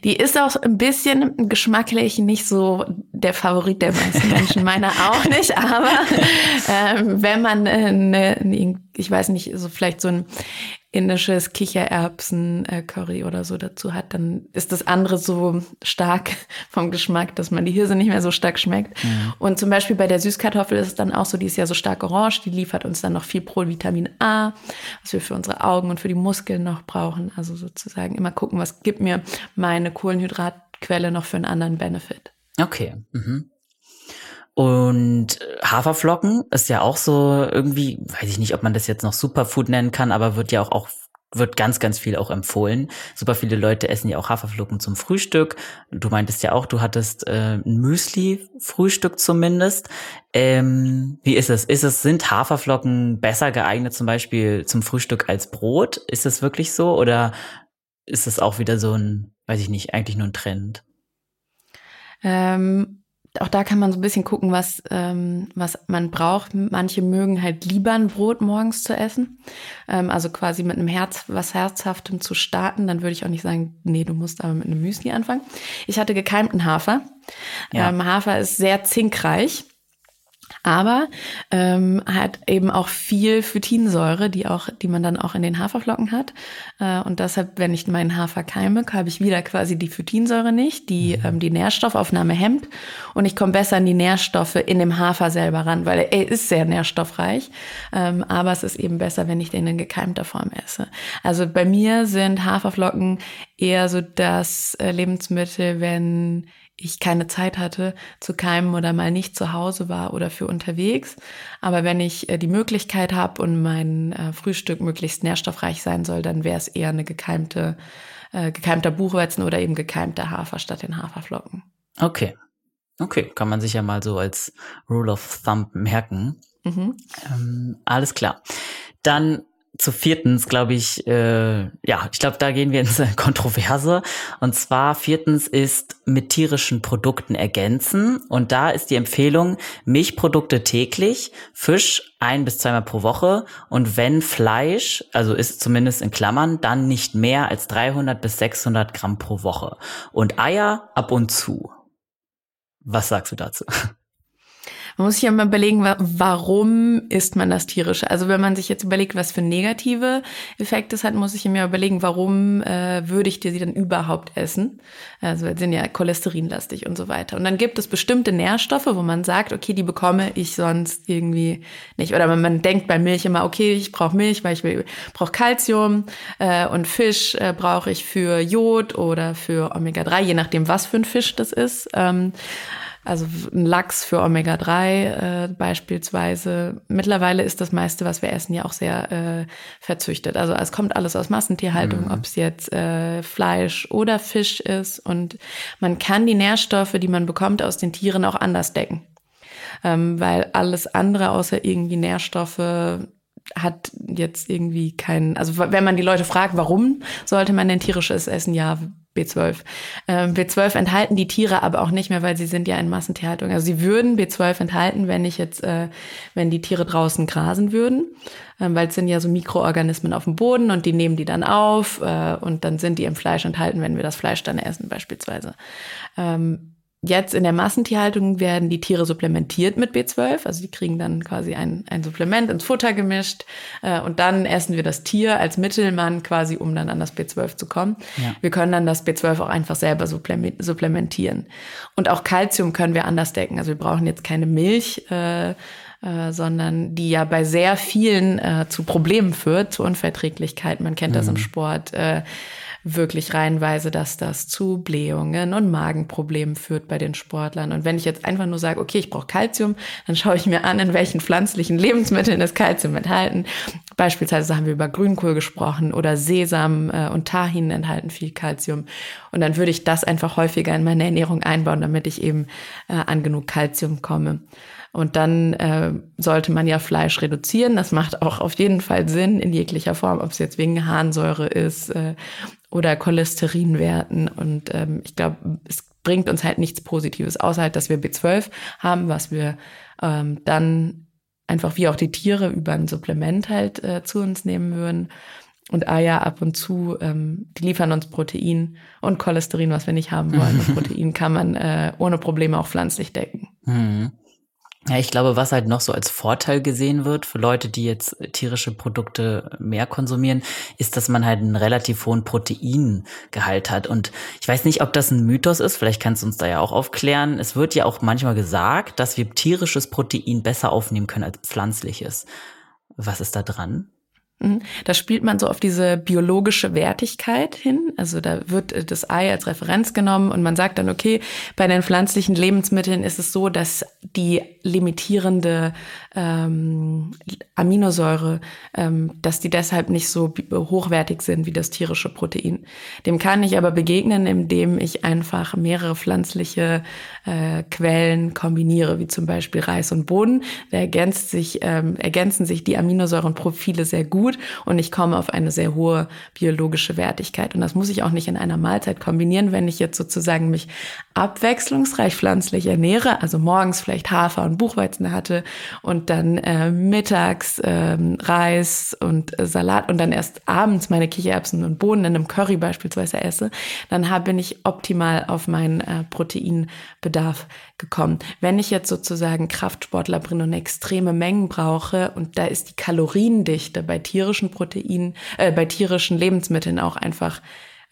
Die ist auch ein bisschen geschmacklich nicht so der Favorit der meisten Menschen, meiner auch nicht, [LAUGHS] aber ähm, wenn man äh, ne, ne, ich weiß nicht, so vielleicht so ein indisches Kichererbsen-Curry oder so dazu hat, dann ist das andere so stark [LAUGHS] vom Geschmack, dass man die Hirse nicht mehr so stark schmeckt. Und zum Beispiel bei der Süßkartoffel ist es dann auch so, die ist ja so stark orange, die liefert uns dann noch viel Provitamin A, was wir für unsere Augen und für die Muskeln noch brauchen. Also sozusagen immer gucken, was gibt mir meine Kohlenhydratquelle noch für einen anderen Benefit. Okay. Mhm. Und äh, Haferflocken ist ja auch so irgendwie, weiß ich nicht, ob man das jetzt noch Superfood nennen kann, aber wird ja auch, auch wird ganz, ganz viel auch empfohlen. Super viele Leute essen ja auch Haferflocken zum Frühstück. Du meintest ja auch, du hattest äh, ein Müsli-Frühstück zumindest. Ähm, wie ist es? Ist es, sind Haferflocken besser geeignet zum Beispiel zum Frühstück als Brot? Ist es wirklich so? Oder ist es auch wieder so ein, weiß ich nicht, eigentlich nur ein Trend? Ähm, auch da kann man so ein bisschen gucken, was, ähm, was man braucht. Manche mögen halt lieber ein Brot morgens zu essen. Ähm, also quasi mit einem Herz, was Herzhaftem zu starten. Dann würde ich auch nicht sagen, nee, du musst aber mit einem Müsli anfangen. Ich hatte gekeimten Hafer. Ja. Ähm, Hafer ist sehr zinkreich. Aber ähm, hat eben auch viel Phytinsäure, die auch, die man dann auch in den Haferflocken hat. Äh, und deshalb, wenn ich meinen Hafer keime, habe ich wieder quasi die Phytinsäure nicht, die ähm, die Nährstoffaufnahme hemmt. Und ich komme besser an die Nährstoffe in dem Hafer selber ran, weil er ist sehr nährstoffreich. Ähm, aber es ist eben besser, wenn ich den in gekeimter Form esse. Also bei mir sind Haferflocken eher so das äh, Lebensmittel, wenn ich keine Zeit hatte zu keimen oder mal nicht zu Hause war oder für unterwegs. Aber wenn ich äh, die Möglichkeit habe und mein äh, Frühstück möglichst nährstoffreich sein soll, dann wäre es eher eine gekeimte, äh, gekeimter Buchweizen oder eben gekeimter Hafer statt den Haferflocken. Okay. Okay, kann man sich ja mal so als Rule of Thumb merken. Mhm. Ähm, alles klar. Dann zu viertens, glaube ich, äh, ja, ich glaube, da gehen wir ins [LAUGHS] Kontroverse. Und zwar viertens ist mit tierischen Produkten ergänzen. Und da ist die Empfehlung Milchprodukte täglich, Fisch ein bis zweimal pro Woche und wenn Fleisch, also ist zumindest in Klammern, dann nicht mehr als 300 bis 600 Gramm pro Woche. Und Eier ab und zu. Was sagst du dazu? [LAUGHS] Man muss sich ja mal überlegen, wa- warum isst man das tierische? Also wenn man sich jetzt überlegt, was für negative Effekte es hat, muss ich mir überlegen, warum äh, würde ich dir sie dann überhaupt essen? Also sind ja cholesterinlastig und so weiter. Und dann gibt es bestimmte Nährstoffe, wo man sagt, okay, die bekomme ich sonst irgendwie nicht. Oder man, man denkt bei Milch immer, okay, ich brauche Milch, weil ich brauche Kalzium äh, und Fisch äh, brauche ich für Jod oder für Omega-3, je nachdem, was für ein Fisch das ist. Ähm, also ein Lachs für Omega-3 äh, beispielsweise. Mittlerweile ist das meiste, was wir essen, ja auch sehr äh, verzüchtet. Also es kommt alles aus Massentierhaltung, ob es jetzt äh, Fleisch oder Fisch ist. Und man kann die Nährstoffe, die man bekommt aus den Tieren, auch anders decken. Ähm, weil alles andere außer irgendwie Nährstoffe hat jetzt irgendwie keinen, also wenn man die Leute fragt, warum sollte man denn tierisches essen? Ja, B12. Ähm, B12 enthalten die Tiere aber auch nicht mehr, weil sie sind ja in Massentierhaltung. Also sie würden B12 enthalten, wenn ich jetzt, äh, wenn die Tiere draußen grasen würden, ähm, weil es sind ja so Mikroorganismen auf dem Boden und die nehmen die dann auf äh, und dann sind die im Fleisch enthalten, wenn wir das Fleisch dann essen beispielsweise. Ähm, Jetzt in der Massentierhaltung werden die Tiere supplementiert mit B12, also die kriegen dann quasi ein, ein Supplement ins Futter gemischt äh, und dann essen wir das Tier als Mittelmann quasi, um dann an das B12 zu kommen. Ja. Wir können dann das B12 auch einfach selber supplementieren. Und auch Kalzium können wir anders decken. Also wir brauchen jetzt keine Milch, äh, äh, sondern die ja bei sehr vielen äh, zu Problemen führt, zu Unverträglichkeit. Man kennt mhm. das im mhm. Sport. Äh, wirklich reihenweise, dass das zu Blähungen und Magenproblemen führt bei den Sportlern. Und wenn ich jetzt einfach nur sage, okay, ich brauche Kalzium, dann schaue ich mir an, in welchen pflanzlichen Lebensmitteln ist Kalzium enthalten. Beispielsweise haben wir über Grünkohl gesprochen oder Sesam äh, und Tahin enthalten viel Kalzium. Und dann würde ich das einfach häufiger in meine Ernährung einbauen, damit ich eben äh, an genug Kalzium komme. Und dann äh, sollte man ja Fleisch reduzieren. Das macht auch auf jeden Fall Sinn in jeglicher Form, ob es jetzt wegen Harnsäure ist äh, oder Cholesterinwerten. Und ähm, ich glaube, es bringt uns halt nichts Positives, außer halt, dass wir B12 haben, was wir ähm, dann einfach wie auch die Tiere über ein Supplement halt äh, zu uns nehmen würden. Und Eier ab und zu, ähm, die liefern uns Protein und Cholesterin, was wir nicht haben wollen. Und [LAUGHS] Protein kann man äh, ohne Probleme auch pflanzlich decken. Mhm. Ja, ich glaube, was halt noch so als Vorteil gesehen wird für Leute, die jetzt tierische Produkte mehr konsumieren, ist, dass man halt einen relativ hohen Proteingehalt hat. Und ich weiß nicht, ob das ein Mythos ist, vielleicht kannst du uns da ja auch aufklären. Es wird ja auch manchmal gesagt, dass wir tierisches Protein besser aufnehmen können als pflanzliches. Was ist da dran? Mhm. Da spielt man so auf diese biologische Wertigkeit hin. Also da wird äh, das Ei als Referenz genommen und man sagt dann, okay, bei den pflanzlichen Lebensmitteln ist es so, dass die limitierende ähm, Aminosäure, ähm, dass die deshalb nicht so hochwertig sind wie das tierische Protein. Dem kann ich aber begegnen, indem ich einfach mehrere pflanzliche äh, Quellen kombiniere, wie zum Beispiel Reis und Boden. Da ergänzt sich, ähm, ergänzen sich die Aminosäurenprofile sehr gut und ich komme auf eine sehr hohe biologische Wertigkeit. Und das muss ich auch nicht in einer Mahlzeit kombinieren, wenn ich jetzt sozusagen mich abwechslungsreich pflanzlich ernähre, also morgens vielleicht Hafer und Buchweizen hatte und dann äh, mittags äh, Reis und äh, Salat und dann erst abends meine Kichererbsen und Bohnen in einem Curry beispielsweise esse, dann hab, bin ich optimal auf meinen äh, Proteinbedarf gekommen. Wenn ich jetzt sozusagen Kraftsportler bin und extreme Mengen brauche und da ist die Kaloriendichte bei tierischen Proteinen, äh, bei tierischen Lebensmitteln auch einfach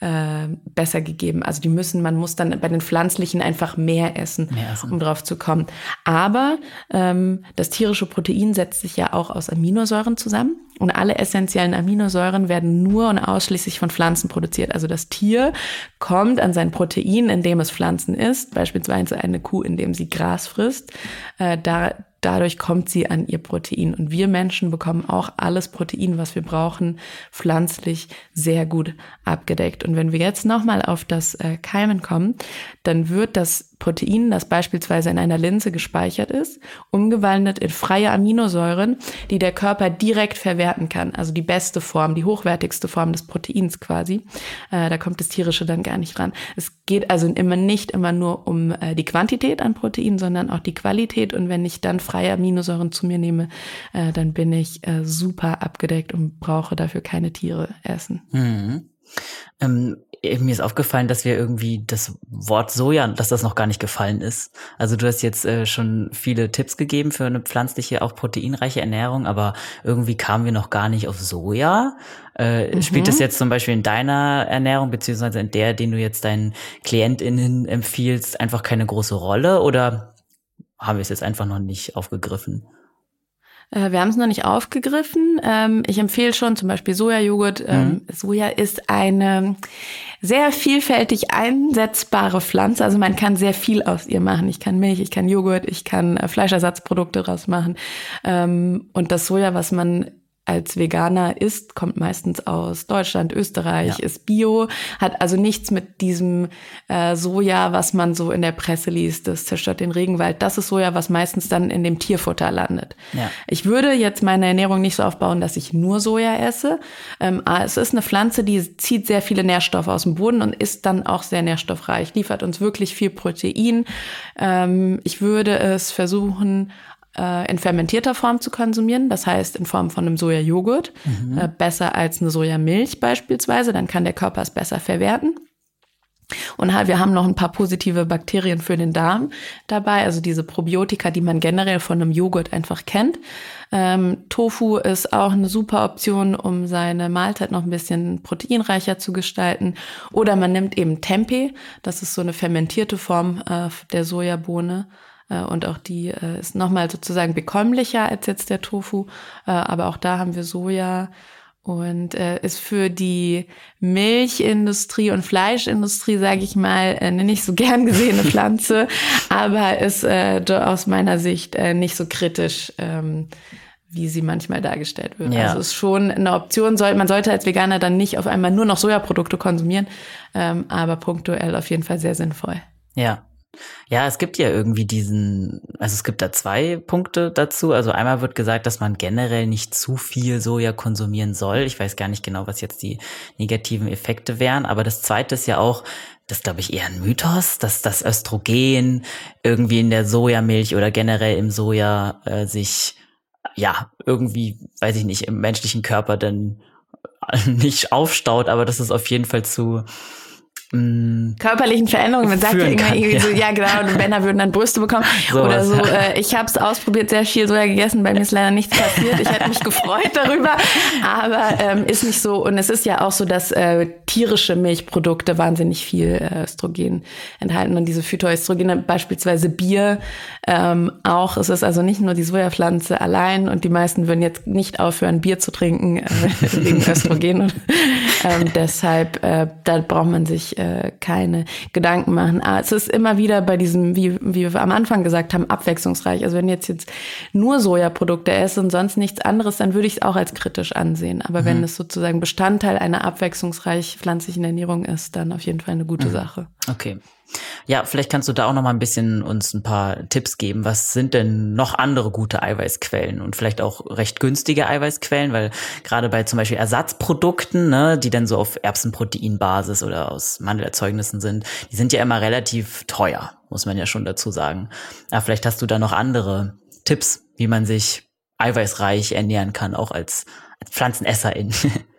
äh, besser gegeben. Also die müssen, man muss dann bei den pflanzlichen einfach mehr essen, mehr essen. um drauf zu kommen. Aber ähm, das tierische Protein setzt sich ja auch aus Aminosäuren zusammen und alle essentiellen Aminosäuren werden nur und ausschließlich von Pflanzen produziert. Also das Tier kommt an sein Protein, indem es Pflanzen isst, beispielsweise eine Kuh, indem sie Gras frisst. Äh, da, dadurch kommt sie an ihr Protein. Und wir Menschen bekommen auch alles Protein, was wir brauchen, pflanzlich sehr gut abgedeckt. Und wenn wir jetzt nochmal auf das äh, Keimen kommen, dann wird das Protein, das beispielsweise in einer Linse gespeichert ist, umgewandelt in freie Aminosäuren, die der Körper direkt verwerten kann. Also die beste Form, die hochwertigste Form des Proteins quasi. Äh, da kommt das Tierische dann gar nicht ran. Es geht also immer nicht immer nur um äh, die Quantität an Protein, sondern auch die Qualität. Und wenn ich dann freie Aminosäuren zu mir nehme, äh, dann bin ich äh, super abgedeckt und brauche dafür keine Tiere essen. Mhm. Ähm, mir ist aufgefallen, dass wir irgendwie das Wort Soja, dass das noch gar nicht gefallen ist. Also du hast jetzt äh, schon viele Tipps gegeben für eine pflanzliche, auch proteinreiche Ernährung, aber irgendwie kamen wir noch gar nicht auf Soja. Äh, mhm. Spielt das jetzt zum Beispiel in deiner Ernährung, beziehungsweise in der, den du jetzt deinen KlientInnen empfiehlst, einfach keine große Rolle oder haben wir es jetzt einfach noch nicht aufgegriffen? Äh, wir haben es noch nicht aufgegriffen. Ähm, ich empfehle schon zum Beispiel Sojajoghurt. Ähm, mhm. Soja ist eine sehr vielfältig einsetzbare Pflanze. Also man kann sehr viel aus ihr machen. Ich kann Milch, ich kann Joghurt, ich kann äh, Fleischersatzprodukte draus machen. Ähm, und das Soja, was man als Veganer isst, kommt meistens aus Deutschland, Österreich, ja. ist Bio, hat also nichts mit diesem äh, Soja, was man so in der Presse liest, das zerstört den Regenwald. Das ist Soja, was meistens dann in dem Tierfutter landet. Ja. Ich würde jetzt meine Ernährung nicht so aufbauen, dass ich nur Soja esse. Ähm, es ist eine Pflanze, die zieht sehr viele Nährstoffe aus dem Boden und ist dann auch sehr nährstoffreich, liefert uns wirklich viel Protein. Ähm, ich würde es versuchen, in fermentierter Form zu konsumieren, das heißt in Form von einem Sojajoghurt, mhm. äh, besser als eine Sojamilch beispielsweise, dann kann der Körper es besser verwerten. Und wir haben noch ein paar positive Bakterien für den Darm dabei, also diese Probiotika, die man generell von einem Joghurt einfach kennt. Ähm, Tofu ist auch eine super Option, um seine Mahlzeit noch ein bisschen proteinreicher zu gestalten. Oder man nimmt eben Tempeh, das ist so eine fermentierte Form äh, der Sojabohne. Äh, und auch die äh, ist nochmal sozusagen bekömmlicher als jetzt der Tofu. Äh, aber auch da haben wir Soja und ist für die Milchindustrie und Fleischindustrie, sage ich mal, eine nicht so gern gesehene [LAUGHS] Pflanze, aber ist aus meiner Sicht nicht so kritisch. Ähm, wie sie manchmal dargestellt wird. Ja. Also ist schon eine Option. Man sollte als Veganer dann nicht auf einmal nur noch Sojaprodukte konsumieren, ähm, aber punktuell auf jeden Fall sehr sinnvoll. Ja, ja, es gibt ja irgendwie diesen, also es gibt da zwei Punkte dazu. Also einmal wird gesagt, dass man generell nicht zu viel Soja konsumieren soll. Ich weiß gar nicht genau, was jetzt die negativen Effekte wären. Aber das zweite ist ja auch, das glaube ich eher ein Mythos, dass das Östrogen irgendwie in der Sojamilch oder generell im Soja äh, sich, ja, irgendwie, weiß ich nicht, im menschlichen Körper dann [LAUGHS] nicht aufstaut, aber das ist auf jeden Fall zu. Körperlichen Veränderungen. Man sagt ja immer kann, irgendwie ja. so, ja genau, und Männer würden dann Brüste bekommen [LAUGHS] so oder so. Äh, ich habe es ausprobiert, sehr viel Soja gegessen, bei mir ist leider nichts passiert. Ich hätte mich gefreut darüber, aber ähm, ist nicht so. Und es ist ja auch so, dass äh, tierische Milchprodukte wahnsinnig viel äh, Östrogen enthalten und diese Phytoöstrogene, beispielsweise Bier ähm, auch. Es ist also nicht nur die Sojapflanze allein und die meisten würden jetzt nicht aufhören, Bier zu trinken äh, wegen [LAUGHS] Östrogen. Und, ähm, deshalb, äh, da braucht man sich äh, keine Gedanken machen. Aber ah, es ist immer wieder bei diesem, wie, wie wir am Anfang gesagt haben, abwechslungsreich. Also wenn jetzt jetzt nur Sojaprodukte esse und sonst nichts anderes, dann würde ich es auch als kritisch ansehen. Aber mhm. wenn es sozusagen Bestandteil einer abwechslungsreich pflanzlichen Ernährung ist, dann auf jeden Fall eine gute mhm. Sache. Okay. Ja, vielleicht kannst du da auch noch mal ein bisschen uns ein paar Tipps geben. Was sind denn noch andere gute Eiweißquellen und vielleicht auch recht günstige Eiweißquellen? Weil gerade bei zum Beispiel Ersatzprodukten, ne, die dann so auf Erbsenproteinbasis oder aus Mandelerzeugnissen sind, die sind ja immer relativ teuer, muss man ja schon dazu sagen. Ja, vielleicht hast du da noch andere Tipps, wie man sich eiweißreich ernähren kann, auch als, als Pflanzenesserin. [LAUGHS]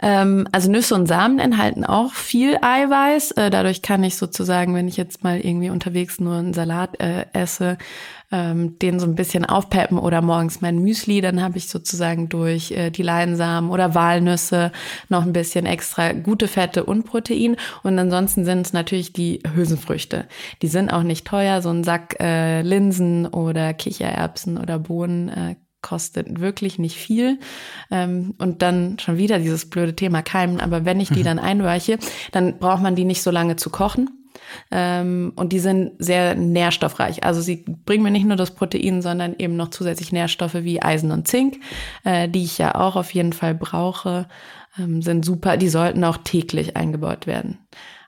Ähm, also Nüsse und Samen enthalten auch viel Eiweiß. Äh, dadurch kann ich sozusagen, wenn ich jetzt mal irgendwie unterwegs nur einen Salat äh, esse, ähm, den so ein bisschen aufpeppen oder morgens mein Müsli, dann habe ich sozusagen durch äh, die Leinsamen oder Walnüsse noch ein bisschen extra gute Fette und Protein. Und ansonsten sind es natürlich die Hülsenfrüchte. Die sind auch nicht teuer. So ein Sack äh, Linsen oder Kichererbsen oder Bohnen äh, kostet wirklich nicht viel. Ähm, und dann schon wieder dieses blöde Thema Keimen. Aber wenn ich die mhm. dann einweiche, dann braucht man die nicht so lange zu kochen. Ähm, und die sind sehr nährstoffreich. Also sie bringen mir nicht nur das Protein, sondern eben noch zusätzlich Nährstoffe wie Eisen und Zink, äh, die ich ja auch auf jeden Fall brauche, ähm, sind super. Die sollten auch täglich eingebaut werden.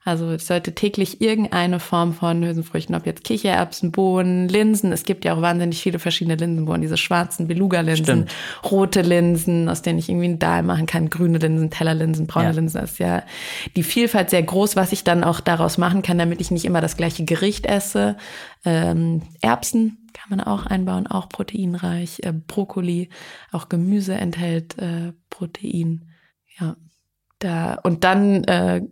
Also es sollte täglich irgendeine Form von Hülsenfrüchten, ob jetzt Kichererbsen, Bohnen, Linsen. Es gibt ja auch wahnsinnig viele verschiedene Linsenbohnen, diese schwarzen Beluga-Linsen, rote Linsen, aus denen ich irgendwie einen Dahl machen kann, grüne Linsen, Tellerlinsen, braune ja. Linsen. Das ist ja die Vielfalt sehr groß, was ich dann auch daraus machen kann, damit ich nicht immer das gleiche Gericht esse. Ähm, Erbsen kann man auch einbauen, auch proteinreich. Äh, Brokkoli, auch Gemüse enthält äh, Protein. Ja. Da, und dann äh,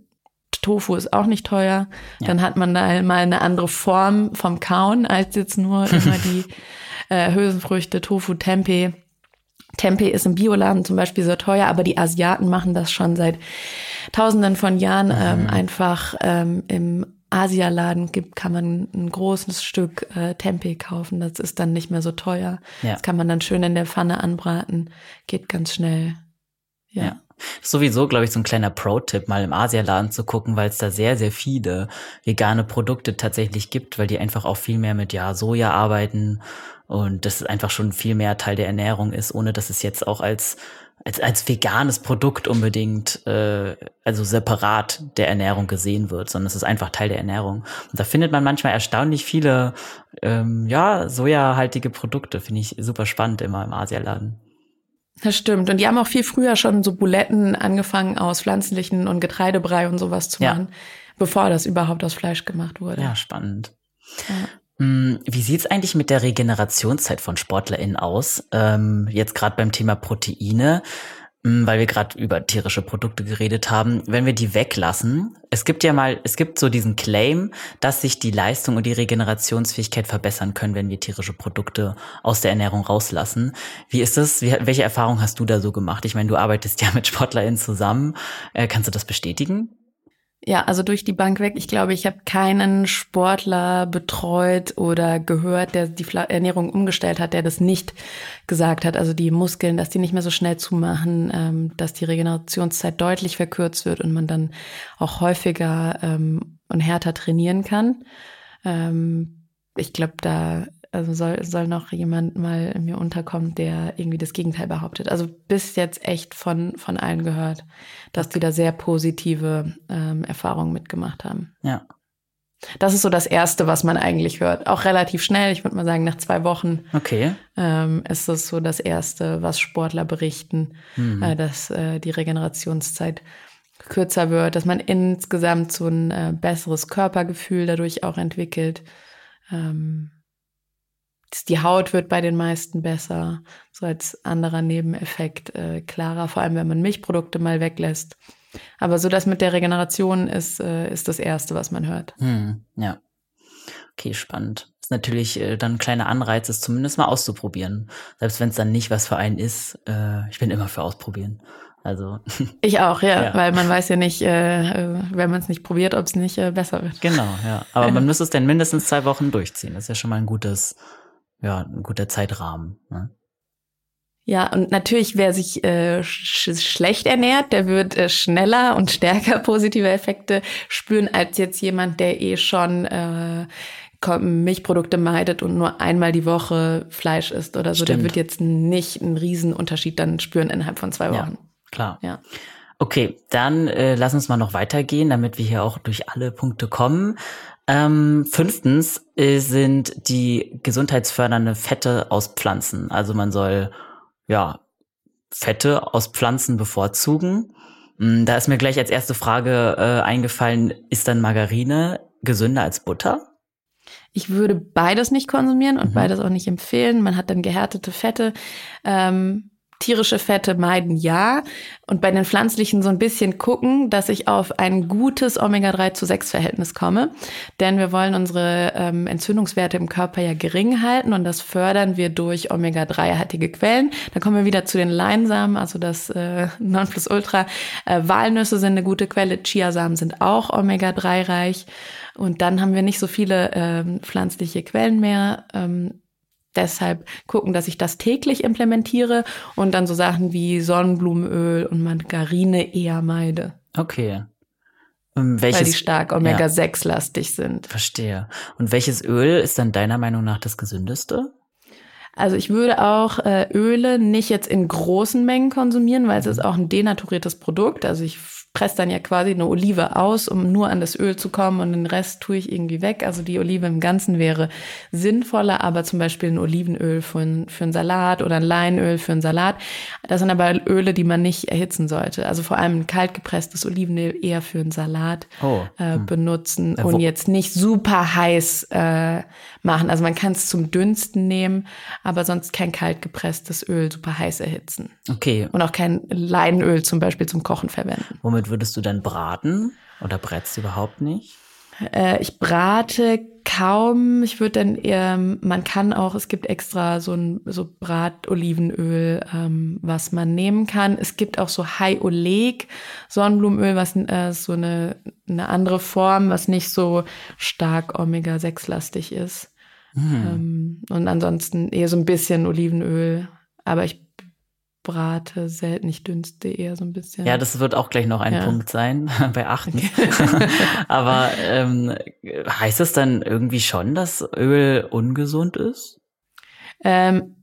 Tofu ist auch nicht teuer. Ja. Dann hat man da mal eine andere Form vom Kauen als jetzt nur [LAUGHS] immer die äh, Hülsenfrüchte, Tofu, Tempeh. Tempeh ist im Bioladen zum Beispiel sehr teuer, aber die Asiaten machen das schon seit Tausenden von Jahren mhm. ähm, einfach ähm, im Asialaden gibt, kann man ein großes Stück äh, Tempeh kaufen. Das ist dann nicht mehr so teuer. Ja. Das kann man dann schön in der Pfanne anbraten. Geht ganz schnell. ja. ja. Sowieso, glaube ich, so ein kleiner Pro-Tipp, mal im Asialaden zu gucken, weil es da sehr, sehr viele vegane Produkte tatsächlich gibt, weil die einfach auch viel mehr mit ja Soja arbeiten und das einfach schon viel mehr Teil der Ernährung ist, ohne dass es jetzt auch als als, als veganes Produkt unbedingt, äh, also separat der Ernährung gesehen wird, sondern es ist einfach Teil der Ernährung. Und da findet man manchmal erstaunlich viele, ähm, ja, sojahaltige Produkte. Finde ich super spannend immer im Asialaden. Das stimmt. Und die haben auch viel früher schon so Buletten angefangen aus pflanzlichen und Getreidebrei und sowas zu machen, ja. bevor das überhaupt aus Fleisch gemacht wurde. Ja, spannend. Ja. Hm, wie sieht's eigentlich mit der Regenerationszeit von SportlerInnen aus? Ähm, jetzt gerade beim Thema Proteine. Mm, weil wir gerade über tierische Produkte geredet haben, wenn wir die weglassen, es gibt ja mal, es gibt so diesen Claim, dass sich die Leistung und die Regenerationsfähigkeit verbessern können, wenn wir tierische Produkte aus der Ernährung rauslassen. Wie ist das? Wie, welche Erfahrung hast du da so gemacht? Ich meine, du arbeitest ja mit SportlerInnen zusammen. Äh, kannst du das bestätigen? Ja, also durch die Bank weg. Ich glaube, ich habe keinen Sportler betreut oder gehört, der die Ernährung umgestellt hat, der das nicht gesagt hat. Also die Muskeln, dass die nicht mehr so schnell zumachen, ähm, dass die Regenerationszeit deutlich verkürzt wird und man dann auch häufiger ähm, und härter trainieren kann. Ähm, ich glaube, da also soll, soll noch jemand mal mir unterkommen, der irgendwie das Gegenteil behauptet. Also bis jetzt echt von, von allen gehört, dass die da sehr positive ähm, Erfahrungen mitgemacht haben. Ja. Das ist so das Erste, was man eigentlich hört. Auch relativ schnell, ich würde mal sagen, nach zwei Wochen okay. ähm, ist das so das Erste, was Sportler berichten, mhm. äh, dass äh, die Regenerationszeit kürzer wird, dass man insgesamt so ein äh, besseres Körpergefühl dadurch auch entwickelt. Ähm, die Haut wird bei den meisten besser, so als anderer Nebeneffekt äh, klarer, vor allem wenn man Milchprodukte mal weglässt. Aber so das mit der Regeneration ist, äh, ist das Erste, was man hört. Hm, ja. Okay, spannend. Ist natürlich äh, dann ein kleiner Anreiz, es zumindest mal auszuprobieren. Selbst wenn es dann nicht was für einen ist, äh, ich bin immer für ausprobieren. Also [LAUGHS] ich auch, ja, ja, weil man weiß ja nicht, äh, wenn man es nicht probiert, ob es nicht äh, besser wird. Genau, ja. Aber [LAUGHS] man müsste es dann mindestens zwei Wochen durchziehen. Das ist ja schon mal ein gutes, ja, ein guter Zeitrahmen. Ne? Ja, und natürlich, wer sich äh, sch schlecht ernährt, der wird äh, schneller und stärker [LAUGHS] positive Effekte spüren als jetzt jemand, der eh schon äh, Milchprodukte meidet und nur einmal die Woche Fleisch isst oder so. Stimmt. Der wird jetzt nicht einen riesen Unterschied dann spüren innerhalb von zwei Wochen. Ja, klar. Ja. Okay, dann äh, lass uns mal noch weitergehen, damit wir hier auch durch alle Punkte kommen. Ähm, fünftens äh, sind die gesundheitsfördernde Fette aus Pflanzen. Also man soll ja Fette aus Pflanzen bevorzugen. Mm, da ist mir gleich als erste Frage äh, eingefallen, ist dann Margarine gesünder als Butter? Ich würde beides nicht konsumieren und mhm. beides auch nicht empfehlen. Man hat dann gehärtete Fette. Ähm, tierische Fette meiden ja und bei den pflanzlichen so ein bisschen gucken, dass ich auf ein gutes Omega-3 zu 6 Verhältnis komme. Denn wir wollen unsere ähm, Entzündungswerte im Körper ja gering halten und das fördern wir durch Omega-3-haltige Quellen. Da kommen wir wieder zu den Leinsamen, also das äh, Nonplusultra. Äh, Walnüsse sind eine gute Quelle, Chiasamen sind auch Omega-3 reich. Und dann haben wir nicht so viele ähm, pflanzliche Quellen mehr. Ähm, deshalb gucken, dass ich das täglich implementiere und dann so Sachen wie Sonnenblumenöl und Margarine eher meide. Okay. welches, Weil die stark Omega-6-lastig sind. Verstehe. Und welches Öl ist dann deiner Meinung nach das gesündeste? Also ich würde auch äh, Öle nicht jetzt in großen Mengen konsumieren, weil es ist auch ein denaturiertes Produkt. Also ich presse dann ja quasi eine Olive aus, um nur an das Öl zu kommen und den Rest tue ich irgendwie weg. Also die Olive im Ganzen wäre sinnvoller, aber zum Beispiel ein Olivenöl für, ein, für einen Salat oder ein Leinöl für einen Salat. Das sind aber Öle, die man nicht erhitzen sollte. Also vor allem ein kaltgepresstes Olivenöl eher für einen Salat oh. äh, hm. benutzen ja, und jetzt nicht super heiß äh, machen. Also man kann es zum Dünsten nehmen, aber sonst kein kaltgepresstes Öl super heiß erhitzen. Okay. Und auch kein Leinöl zum Beispiel zum Kochen verwenden. Womit womit würdest du denn braten? Oder brätst du überhaupt nicht? Äh, ich brate kaum. Ich würde dann eher, man kann auch, es gibt extra so ein so Bratolivenöl, ähm, was man nehmen kann. Es gibt auch so High Oleg Sonnenblumenöl, was äh, so eine, eine andere Form, was nicht so stark Omega-6-lastig ist. Hm. Ähm, und ansonsten eher so ein bisschen Olivenöl. Aber ich brate selten, ich dünste eher so ein bisschen. Ja, das wird auch gleich noch ein ja. Punkt sein [LAUGHS] bei achten. Okay. [LAUGHS] aber ähm, heißt das dann irgendwie schon, dass Öl ungesund ist? Ähm,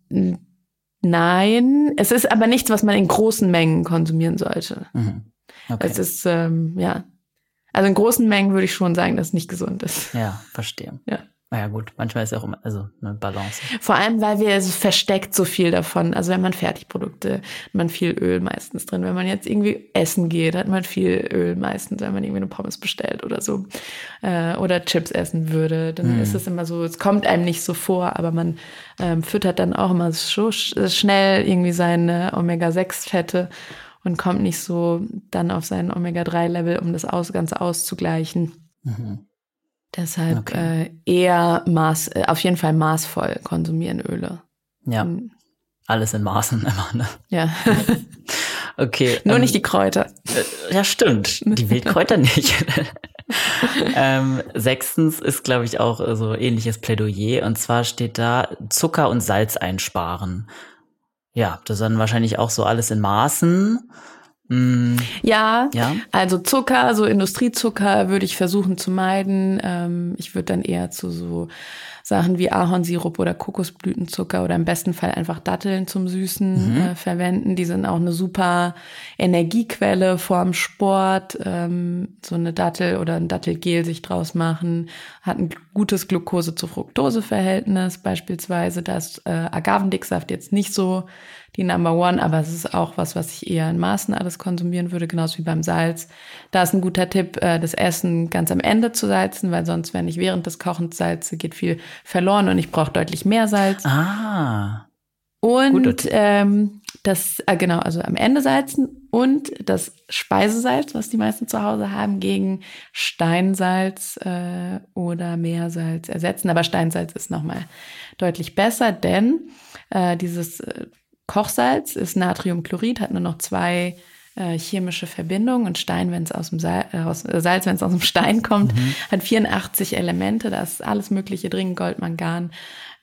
nein, es ist aber nichts, was man in großen Mengen konsumieren sollte. Mhm. Okay. Es ist, ähm, ja. Also in großen Mengen würde ich schon sagen, dass es nicht gesund ist. Ja, verstehe. Ja. Naja gut, manchmal ist ja auch immer, also eine Balance. Vor allem, weil wir es versteckt so viel davon. Also wenn man Fertigprodukte, hat man viel Öl meistens drin. Wenn man jetzt irgendwie essen geht, hat man viel Öl meistens, wenn man irgendwie eine Pommes bestellt oder so. Äh, oder Chips essen würde, dann hm. ist es immer so, es kommt einem nicht so vor, aber man ähm, füttert dann auch immer so schnell irgendwie seine Omega-6-Fette und kommt nicht so dann auf sein Omega-3-Level, um das aus, Ganze auszugleichen. Mhm. Deshalb okay. äh, eher Maß, äh, auf jeden Fall maßvoll konsumieren Öle. Ja. Und, Alles in Maßen immer, ne? Ja. [LAUGHS] okay. Nur ähm, nicht die Kräuter. Äh, ja, stimmt. [LAUGHS] Die Wildkräuter nicht. [LAUGHS] ähm, sechstens ist, glaube ich, auch so ähnliches Plädoyer. Und zwar steht da Zucker und Salz einsparen. Ja, das dann wahrscheinlich auch so alles in Maßen. Mm. Ja, ja, also Zucker, so Industriezucker würde ich versuchen zu meiden. Ähm, ich würde dann eher zu so Sachen wie Ahornsirup oder Kokosblütenzucker oder im besten Fall einfach Datteln zum Süßen mhm. äh, verwenden. Die sind auch eine super Energiequelle vorm Sport. Ähm, so eine Dattel oder ein Dattelgel sich draus machen, hat ein gutes Glucose zu Fructose-Verhältnis beispielsweise. Da ist äh, Agavendicksaft jetzt nicht so die Number One, aber es ist auch was, was ich eher in Maßen alles konsumieren würde, genauso wie beim Salz. Da ist ein guter Tipp, äh, das Essen ganz am Ende zu salzen, weil sonst, wenn ich während des Kochens salze, geht viel verloren und ich brauche deutlich mehr Salz. Ah. Und ähm, das, äh, genau, also am Ende salzen und das Speisesalz, was die meisten zu Hause haben, gegen Steinsalz äh, oder Meersalz ersetzen. Aber Steinsalz ist nochmal deutlich besser, denn äh, dieses äh, Kochsalz ist Natriumchlorid, hat nur noch zwei äh, chemische Verbindungen und Stein, wenn es aus dem Salz, äh, aus, äh, Salz, wenn es aus dem Stein [LAUGHS] kommt, mhm. hat 84 Elemente. Da ist alles Mögliche drin: Gold, Mangan,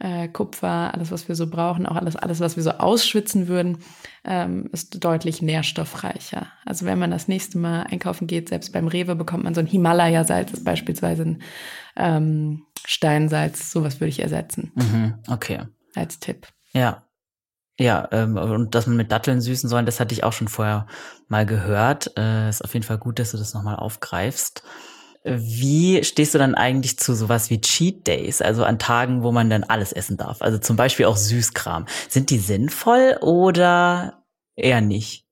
äh, Kupfer, alles, was wir so brauchen, auch alles, alles, was wir so ausschwitzen würden, ähm, ist deutlich nährstoffreicher. Also wenn man das nächste Mal einkaufen geht, selbst beim Rewe bekommt man so ein Himalaya-Salz, ist beispielsweise ein ähm, Steinsalz. Sowas würde ich ersetzen. Mhm. Okay. Als Tipp. Ja, ja, ähm, und dass man mit Datteln süßen soll, das hatte ich auch schon vorher mal gehört. Äh, ist auf jeden Fall gut, dass du das nochmal aufgreifst. Wie stehst du dann eigentlich zu sowas wie Cheat Days, also an Tagen, wo man dann alles essen darf? Also zum Beispiel auch Süßkram. Sind die sinnvoll oder eher nicht?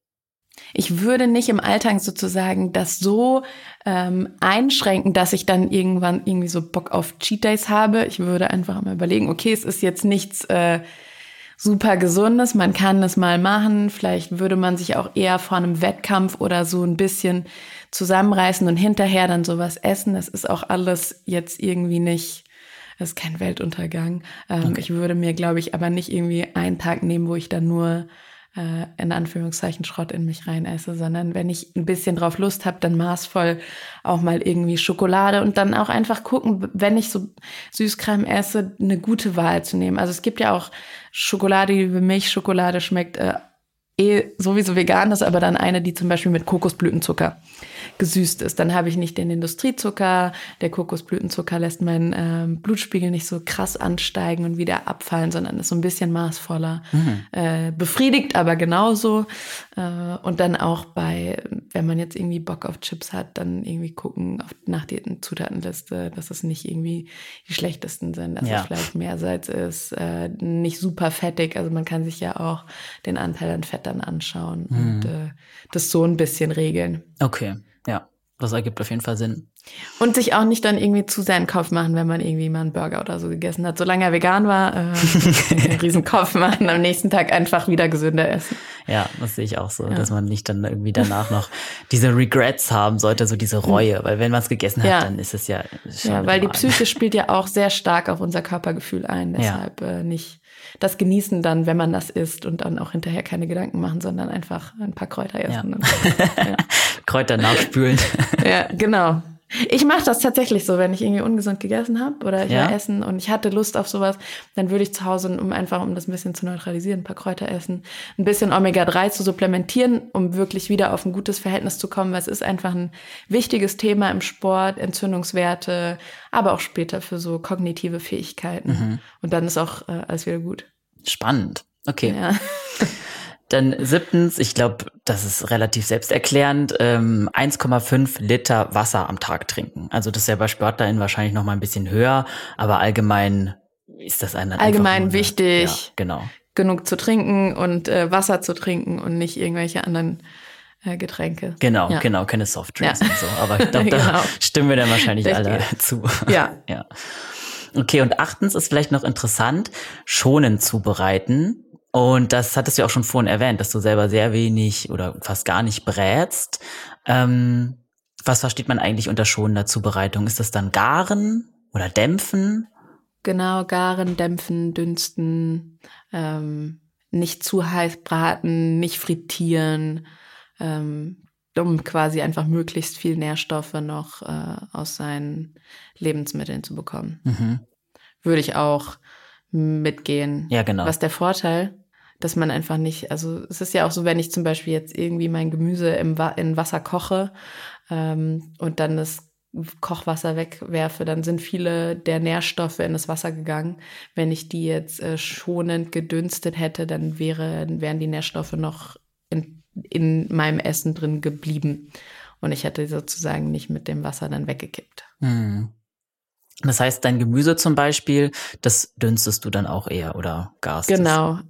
Ich würde nicht im Alltag sozusagen das so ähm, einschränken, dass ich dann irgendwann irgendwie so Bock auf Cheat Days habe. Ich würde einfach mal überlegen, okay, es ist jetzt nichts äh, super gesundes. Man kann es mal machen. Vielleicht würde man sich auch eher vor einem Wettkampf oder so ein bisschen zusammenreißen und hinterher dann sowas essen. Das ist auch alles jetzt irgendwie nicht, das ist kein Weltuntergang. Ähm, okay. Ich würde mir, glaube ich, aber nicht irgendwie einen Tag nehmen, wo ich dann nur äh, in Anführungszeichen Schrott in mich rein esse, sondern wenn ich ein bisschen drauf Lust habe, dann maßvoll auch mal irgendwie Schokolade und dann auch einfach gucken, wenn ich so Süßkram esse, eine gute Wahl zu nehmen. Also es gibt ja auch Schokolade, die wie Milchschokolade schmeckt, äh, eh sowieso vegan ist, aber dann eine, die zum Beispiel mit Kokosblütenzucker gesüßt ist. Dann habe ich nicht den Industriezucker. Der Kokosblütenzucker lässt meinen äh, Blutspiegel nicht so krass ansteigen und wieder abfallen, sondern ist so ein bisschen maßvoller. Mhm. Äh, befriedigt aber genauso. Äh, und dann auch bei, wenn man jetzt irgendwie Bock auf Chips hat, dann irgendwie gucken auf, nach der Zutatenliste, dass es nicht irgendwie die schlechtesten sind, dass ja. es vielleicht Meersalz ist, äh, nicht super fettig. Also man kann sich ja auch den Anteil an Fett dann anschauen mhm. und äh, das so ein bisschen regeln. Okay, ja, das ergibt auf jeden Fall Sinn. Und sich auch nicht dann irgendwie zu sehr einen Kopf machen, wenn man irgendwie mal einen Burger oder so gegessen hat. Solange er vegan war, äh, [LAUGHS] einen riesen Kopf machen, am nächsten Tag einfach wieder gesünder essen. Ja, das sehe ich auch so, ja. dass man nicht dann irgendwie danach noch diese Regrets haben sollte, so diese Reue. Weil wenn man es gegessen hat, ja. dann ist es ja Ja, weil die Psyche [LAUGHS] spielt ja auch sehr stark auf unser Körpergefühl ein. Deshalb ja. äh, nicht das genießen dann, wenn man das isst und dann auch hinterher keine Gedanken machen, sondern einfach ein paar Kräuter essen. Ja. [LAUGHS] ja. Kräuter nachspülen. [LAUGHS] ja, genau. Ich mache das tatsächlich so, wenn ich irgendwie ungesund gegessen habe oder ich ja. war essen und ich hatte Lust auf sowas, dann würde ich zu Hause, um einfach um das ein bisschen zu neutralisieren, ein paar Kräuter essen, ein bisschen Omega-3 zu supplementieren, um wirklich wieder auf ein gutes Verhältnis zu kommen, weil es ist einfach ein wichtiges Thema im Sport, Entzündungswerte, aber auch später für so kognitive Fähigkeiten. Mhm. Und dann ist auch äh, alles wieder gut. Spannend. Okay. Ja. [LAUGHS] Dann siebtens, ich glaube, das ist relativ selbsterklärend, ähm, 1,5 Liter Wasser am Tag trinken. Also das ist ja bei SportlerInnen wahrscheinlich noch mal ein bisschen höher, aber allgemein ist das ein allgemein wichtig. Ja, genau. Genug zu trinken und äh, Wasser zu trinken und nicht irgendwelche anderen äh, Getränke. Genau, ja. genau, keine Softdrinks ja. und so. Aber ich glaube, [LAUGHS] da genau. stimmen wir dann wahrscheinlich Richtig. alle [LAUGHS] zu. Ja. ja. Okay, und achtens ist vielleicht noch interessant, schonend zubereiten Und das hattest du ja auch schon vorhin erwähnt, dass du selber sehr wenig oder fast gar nicht brätst. Ähm, was versteht man eigentlich unter schonender Zubereitung? Ist das dann Garen oder Dämpfen? Genau, garen, dämpfen, dünsten, ähm, nicht zu heiß braten, nicht frittieren, ähm, um quasi einfach möglichst viel Nährstoffe noch äh, aus seinen Lebensmitteln zu bekommen. Mhm. Würde ich auch mitgehen. Ja, genau. Was der Vorteil, dass man einfach nicht, also es ist ja auch so, wenn ich zum Beispiel jetzt irgendwie mein Gemüse im Wa in Wasser koche ähm, und dann das Kochwasser wegwerfe, dann sind viele der Nährstoffe in das Wasser gegangen. Wenn ich die jetzt äh, schonend gedünstet hätte, dann wäre, wären die Nährstoffe noch in, in meinem Essen drin geblieben. Und ich hätte sozusagen nicht mit dem Wasser dann weggekippt. Hm. Das heißt, dein Gemüse zum Beispiel, das dünstest du dann auch eher oder garst es? Genau.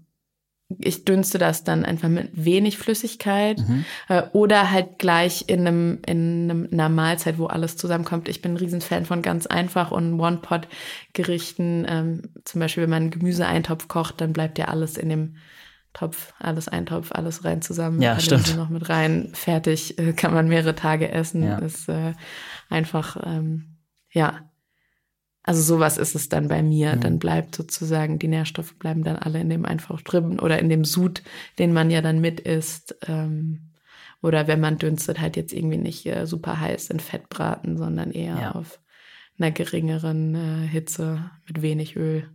Ich dünste das dann einfach mit wenig Flüssigkeit Mhm. äh, oder halt gleich in, einem, in einem, einer Mahlzeit, wo alles zusammenkommt. Ich bin ein Riesenfan von ganz einfach und One-Pot-Gerichten. Ähm, zum Beispiel, wenn man einen Gemüseeintopf kocht, dann bleibt ja alles in dem Topf, alles Eintopf, alles rein zusammen. Ja, stimmt. Noch mit rein, fertig, äh, kann man mehrere Tage essen. Ja. Ist äh, einfach, ähm, ja. Also sowas ist es dann bei mir. Mhm. Dann bleibt sozusagen, die Nährstoffe bleiben dann alle in dem einfach drin oder in dem Sud, den man ja dann mit isst. Ähm, oder wenn man dünstet, halt jetzt irgendwie nicht äh, super heiß in Fett braten, sondern eher Ja. auf einer geringeren äh, Hitze mit wenig Öl.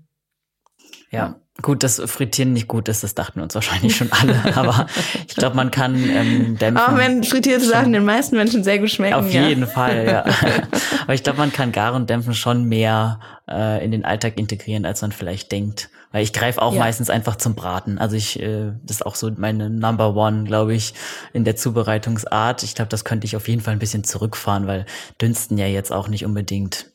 Ja, gut, dass Frittieren nicht gut ist, das dachten uns wahrscheinlich schon alle. [LAUGHS] Aber ich glaube, man kann ähm, dämpfen. Auch wenn frittierte Sachen den meisten Menschen sehr gut schmecken. Auf ja. jeden Fall, ja. [LAUGHS] Aber ich glaube, man kann Garen und Dämpfen schon mehr äh, in den Alltag integrieren, als man vielleicht denkt. Weil ich greife auch Ja. meistens einfach zum Braten. Also ich, äh, das ist auch so meine Number One, glaube ich, in der Zubereitungsart. Ich glaube, das könnte ich auf jeden Fall ein bisschen zurückfahren, weil Dünsten ja jetzt auch nicht unbedingt.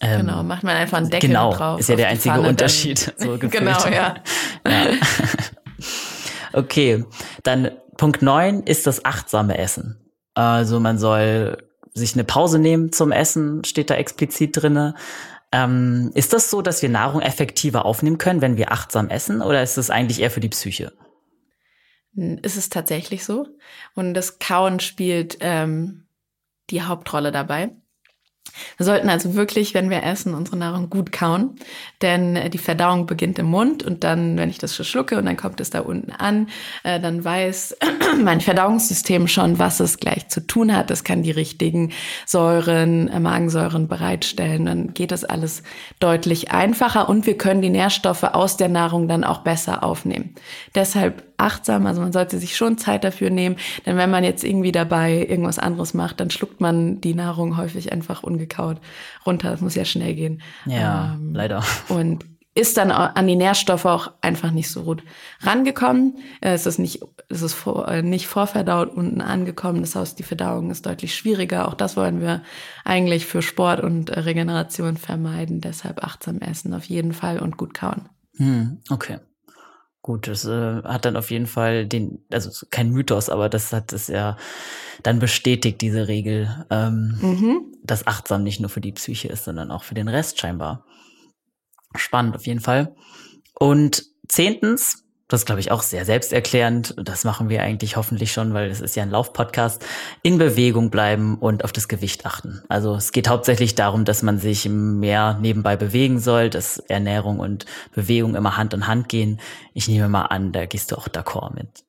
Ähm, Genau, macht man einfach einen Deckel genau, drauf. ist ja der einzige Pfanne, Unterschied. [LAUGHS] So genau, ja. Ja. Okay, dann Punkt neun ist das achtsame Essen. Also man soll sich eine Pause nehmen zum Essen, steht da explizit drinne. Ähm, ist das so, dass wir Nahrung effektiver aufnehmen können, wenn wir achtsam essen, oder ist das eigentlich eher für die Psyche? Ist es tatsächlich so? Und das Kauen spielt ähm, die Hauptrolle dabei. Wir sollten also wirklich, wenn wir essen, unsere Nahrung gut kauen, denn äh, die Verdauung beginnt im Mund und dann, wenn ich das schlucke und dann kommt es da unten an, äh, dann weiß [CLEARS THROAT] mein Verdauungssystem schon, was es gleich zu tun hat. Es kann die richtigen Säuren, äh, Magensäuren bereitstellen. Dann geht das alles deutlich einfacher und wir können die Nährstoffe aus der Nahrung dann auch besser aufnehmen. Deshalb achtsam, also man sollte sich schon Zeit dafür nehmen, denn wenn man jetzt irgendwie dabei irgendwas anderes macht, dann schluckt man die Nahrung häufig einfach ungekaut runter. Das muss ja schnell gehen. Ja, Ähm, leider. [LAUGHS] und ist dann an die Nährstoffe auch einfach nicht so gut rangekommen. Äh, Es ist nicht, es ist vor, äh, nicht vorverdaut unten angekommen. Das heißt, die Verdauung ist deutlich schwieriger. Auch das wollen wir eigentlich für Sport und äh, Regeneration vermeiden. Deshalb achtsam essen auf jeden Fall und gut kauen. Hm, okay. Gut, das äh, hat dann auf jeden Fall den, also kein Mythos, aber das hat es ja dann bestätigt, diese Regel, ähm, Mhm. dass achtsam nicht nur für die Psyche ist, sondern auch für den Rest scheinbar. Spannend auf jeden Fall. Und zehntens, das glaube ich auch sehr selbsterklärend, das machen wir eigentlich hoffentlich schon, weil es ist ja ein Laufpodcast, in Bewegung bleiben und auf das Gewicht achten. Also es geht hauptsächlich darum, dass man sich mehr nebenbei bewegen soll, dass Ernährung und Bewegung immer Hand in Hand gehen. Ich nehme mal an, da gehst du auch d'accord mit.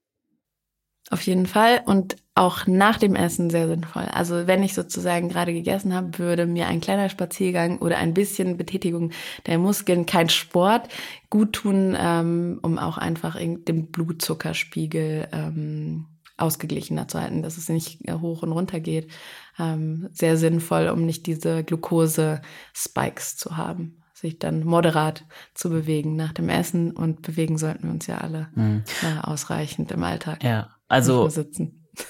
Auf jeden Fall und auch nach dem Essen sehr sinnvoll. Also wenn ich sozusagen gerade gegessen habe, würde mir ein kleiner Spaziergang oder ein bisschen Betätigung der Muskeln, kein Sport, gut tun, ähm, um auch einfach in- den Blutzuckerspiegel ähm, ausgeglichener zu halten, dass es nicht äh, hoch und runter geht. Ähm, sehr sinnvoll, um nicht diese Glucose-Spikes zu haben sich dann moderat zu bewegen nach dem Essen und bewegen sollten wir uns ja alle Hm. äh, ausreichend im Alltag. Ja, also.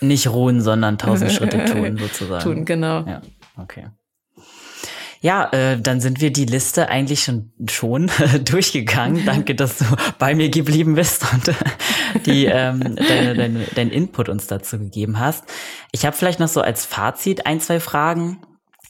Nicht ruhen, sondern tausend Schritte [LAUGHS] tun sozusagen. Tun, genau. Ja, okay. Ja, äh, dann sind wir die Liste eigentlich schon schon [LAUGHS] durchgegangen. Danke, dass du bei mir geblieben bist und [LAUGHS] die ähm, deine, deine, deinen Input uns dazu gegeben hast. Ich habe vielleicht noch so als Fazit ein, zwei Fragen.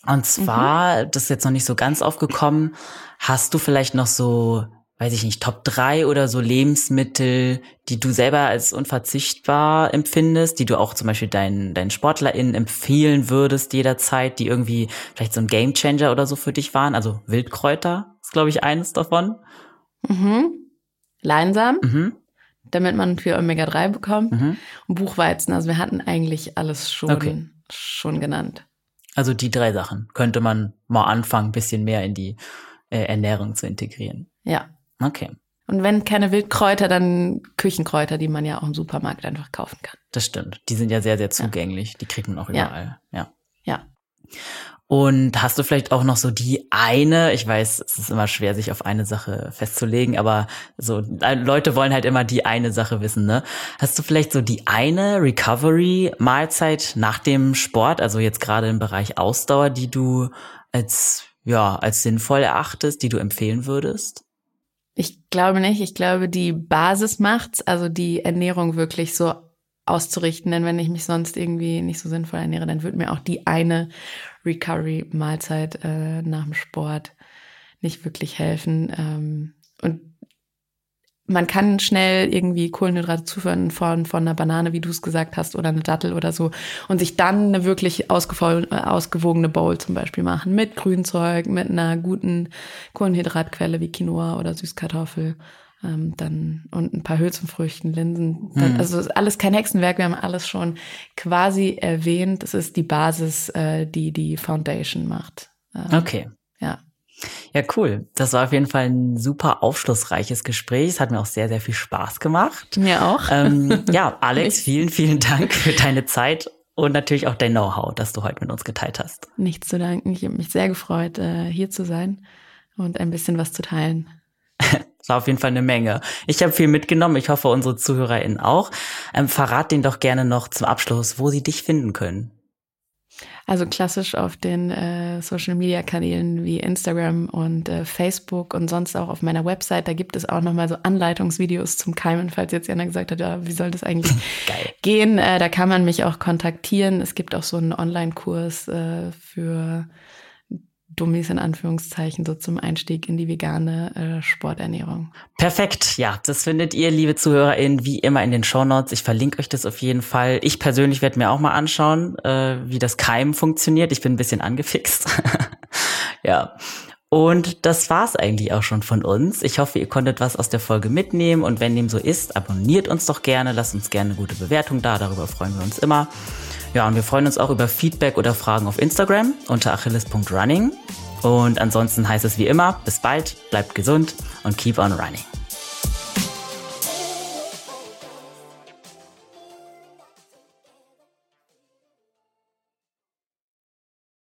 Und zwar, das ist jetzt noch nicht so ganz aufgekommen, hast du vielleicht noch so weiß ich nicht, Top 3 oder so Lebensmittel, die du selber als unverzichtbar empfindest, die du auch zum Beispiel deinen, deinen SportlerInnen empfehlen würdest jederzeit, die irgendwie vielleicht so ein Gamechanger oder so für dich waren? Also Wildkräuter ist, glaube ich, eines davon. Mhm. Leinsamen, mhm. damit man viel Omega-3 bekommt. Mhm. Und Buchweizen. Also wir hatten eigentlich alles schon, okay. schon genannt. Also die drei Sachen könnte man mal anfangen, ein bisschen mehr in die äh, Ernährung zu integrieren. Ja. Okay. Und wenn keine Wildkräuter, dann Küchenkräuter, die man ja auch im Supermarkt einfach kaufen kann. Das stimmt. Die sind ja sehr, sehr zugänglich. Ja. Die kriegt man auch überall. Ja. ja. Und hast du vielleicht auch noch so die eine, ich weiß, es ist immer schwer, sich auf eine Sache festzulegen, aber so, äh, Leute wollen halt immer die eine Sache wissen, ne? Hast du vielleicht so die eine Recovery-Mahlzeit nach dem Sport, also jetzt gerade im Bereich Ausdauer, die du als, ja, als sinnvoll erachtest, die du empfehlen würdest? Ich glaube nicht. Ich glaube, die Basis macht's, also die Ernährung wirklich so auszurichten. Denn wenn ich mich sonst irgendwie nicht so sinnvoll ernähre, dann wird mir auch die eine Recovery-Mahlzeit äh, nach dem Sport nicht wirklich helfen. Ähm, und man kann schnell irgendwie Kohlenhydrate zuführen von, von einer Banane, wie du es gesagt hast, oder eine Dattel oder so und sich dann eine wirklich ausgewogene Bowl zum Beispiel machen mit Grünzeug, mit einer guten Kohlenhydratquelle wie Quinoa oder Süßkartoffel. Ähm, dann und ein paar Hülsenfrüchten, Linsen. Dann, hm. Also ist alles kein Hexenwerk, wir haben alles schon quasi erwähnt. Das ist die Basis, äh, die die Foundation macht. Ähm, okay. Ja. Cool. Das war auf jeden Fall ein super aufschlussreiches Gespräch. Es hat mir auch sehr, sehr viel Spaß gemacht. Mir auch. Ähm, ja, [LAUGHS] Alex, vielen, vielen Dank für deine Zeit und natürlich auch dein Know-how, das du heute mit uns geteilt hast. Nichts zu danken. Ich habe mich sehr gefreut, äh, hier zu sein und ein bisschen was zu teilen. Das [LAUGHS] war auf jeden Fall eine Menge. Ich habe viel mitgenommen. Ich hoffe, unsere ZuhörerInnen auch. Ähm, verrat denen doch gerne noch zum Abschluss, wo sie dich finden können. Also klassisch auf den äh, Social Media Kanälen wie Instagram und äh, Facebook und sonst auch auf meiner Website. Da gibt es auch nochmal so Anleitungsvideos zum Keimen, falls jetzt jemand gesagt hat, ja, wie soll das eigentlich [LAUGHS] gehen? Äh, da kann man mich auch kontaktieren. Es gibt auch so einen Online-Kurs äh, für Dummies in Anführungszeichen so zum Einstieg in die vegane äh, Sporternährung. Perfekt, ja, das findet ihr, liebe ZuhörerInnen, wie immer in den Shownotes. Ich verlinke euch das auf jeden Fall. Ich persönlich werde mir auch mal anschauen, äh, wie das Keim funktioniert. Ich bin ein bisschen angefixt. [LAUGHS] ja. Und das war's eigentlich auch schon von uns. Ich hoffe, ihr konntet was aus der Folge mitnehmen und wenn dem so ist, abonniert uns doch gerne, lasst uns gerne eine gute Bewertung da, darüber freuen wir uns immer. Ja, und wir freuen uns auch über Feedback oder Fragen auf Instagram unter achilles.running. Und ansonsten heißt es wie immer, bis bald, bleibt gesund und keep on running.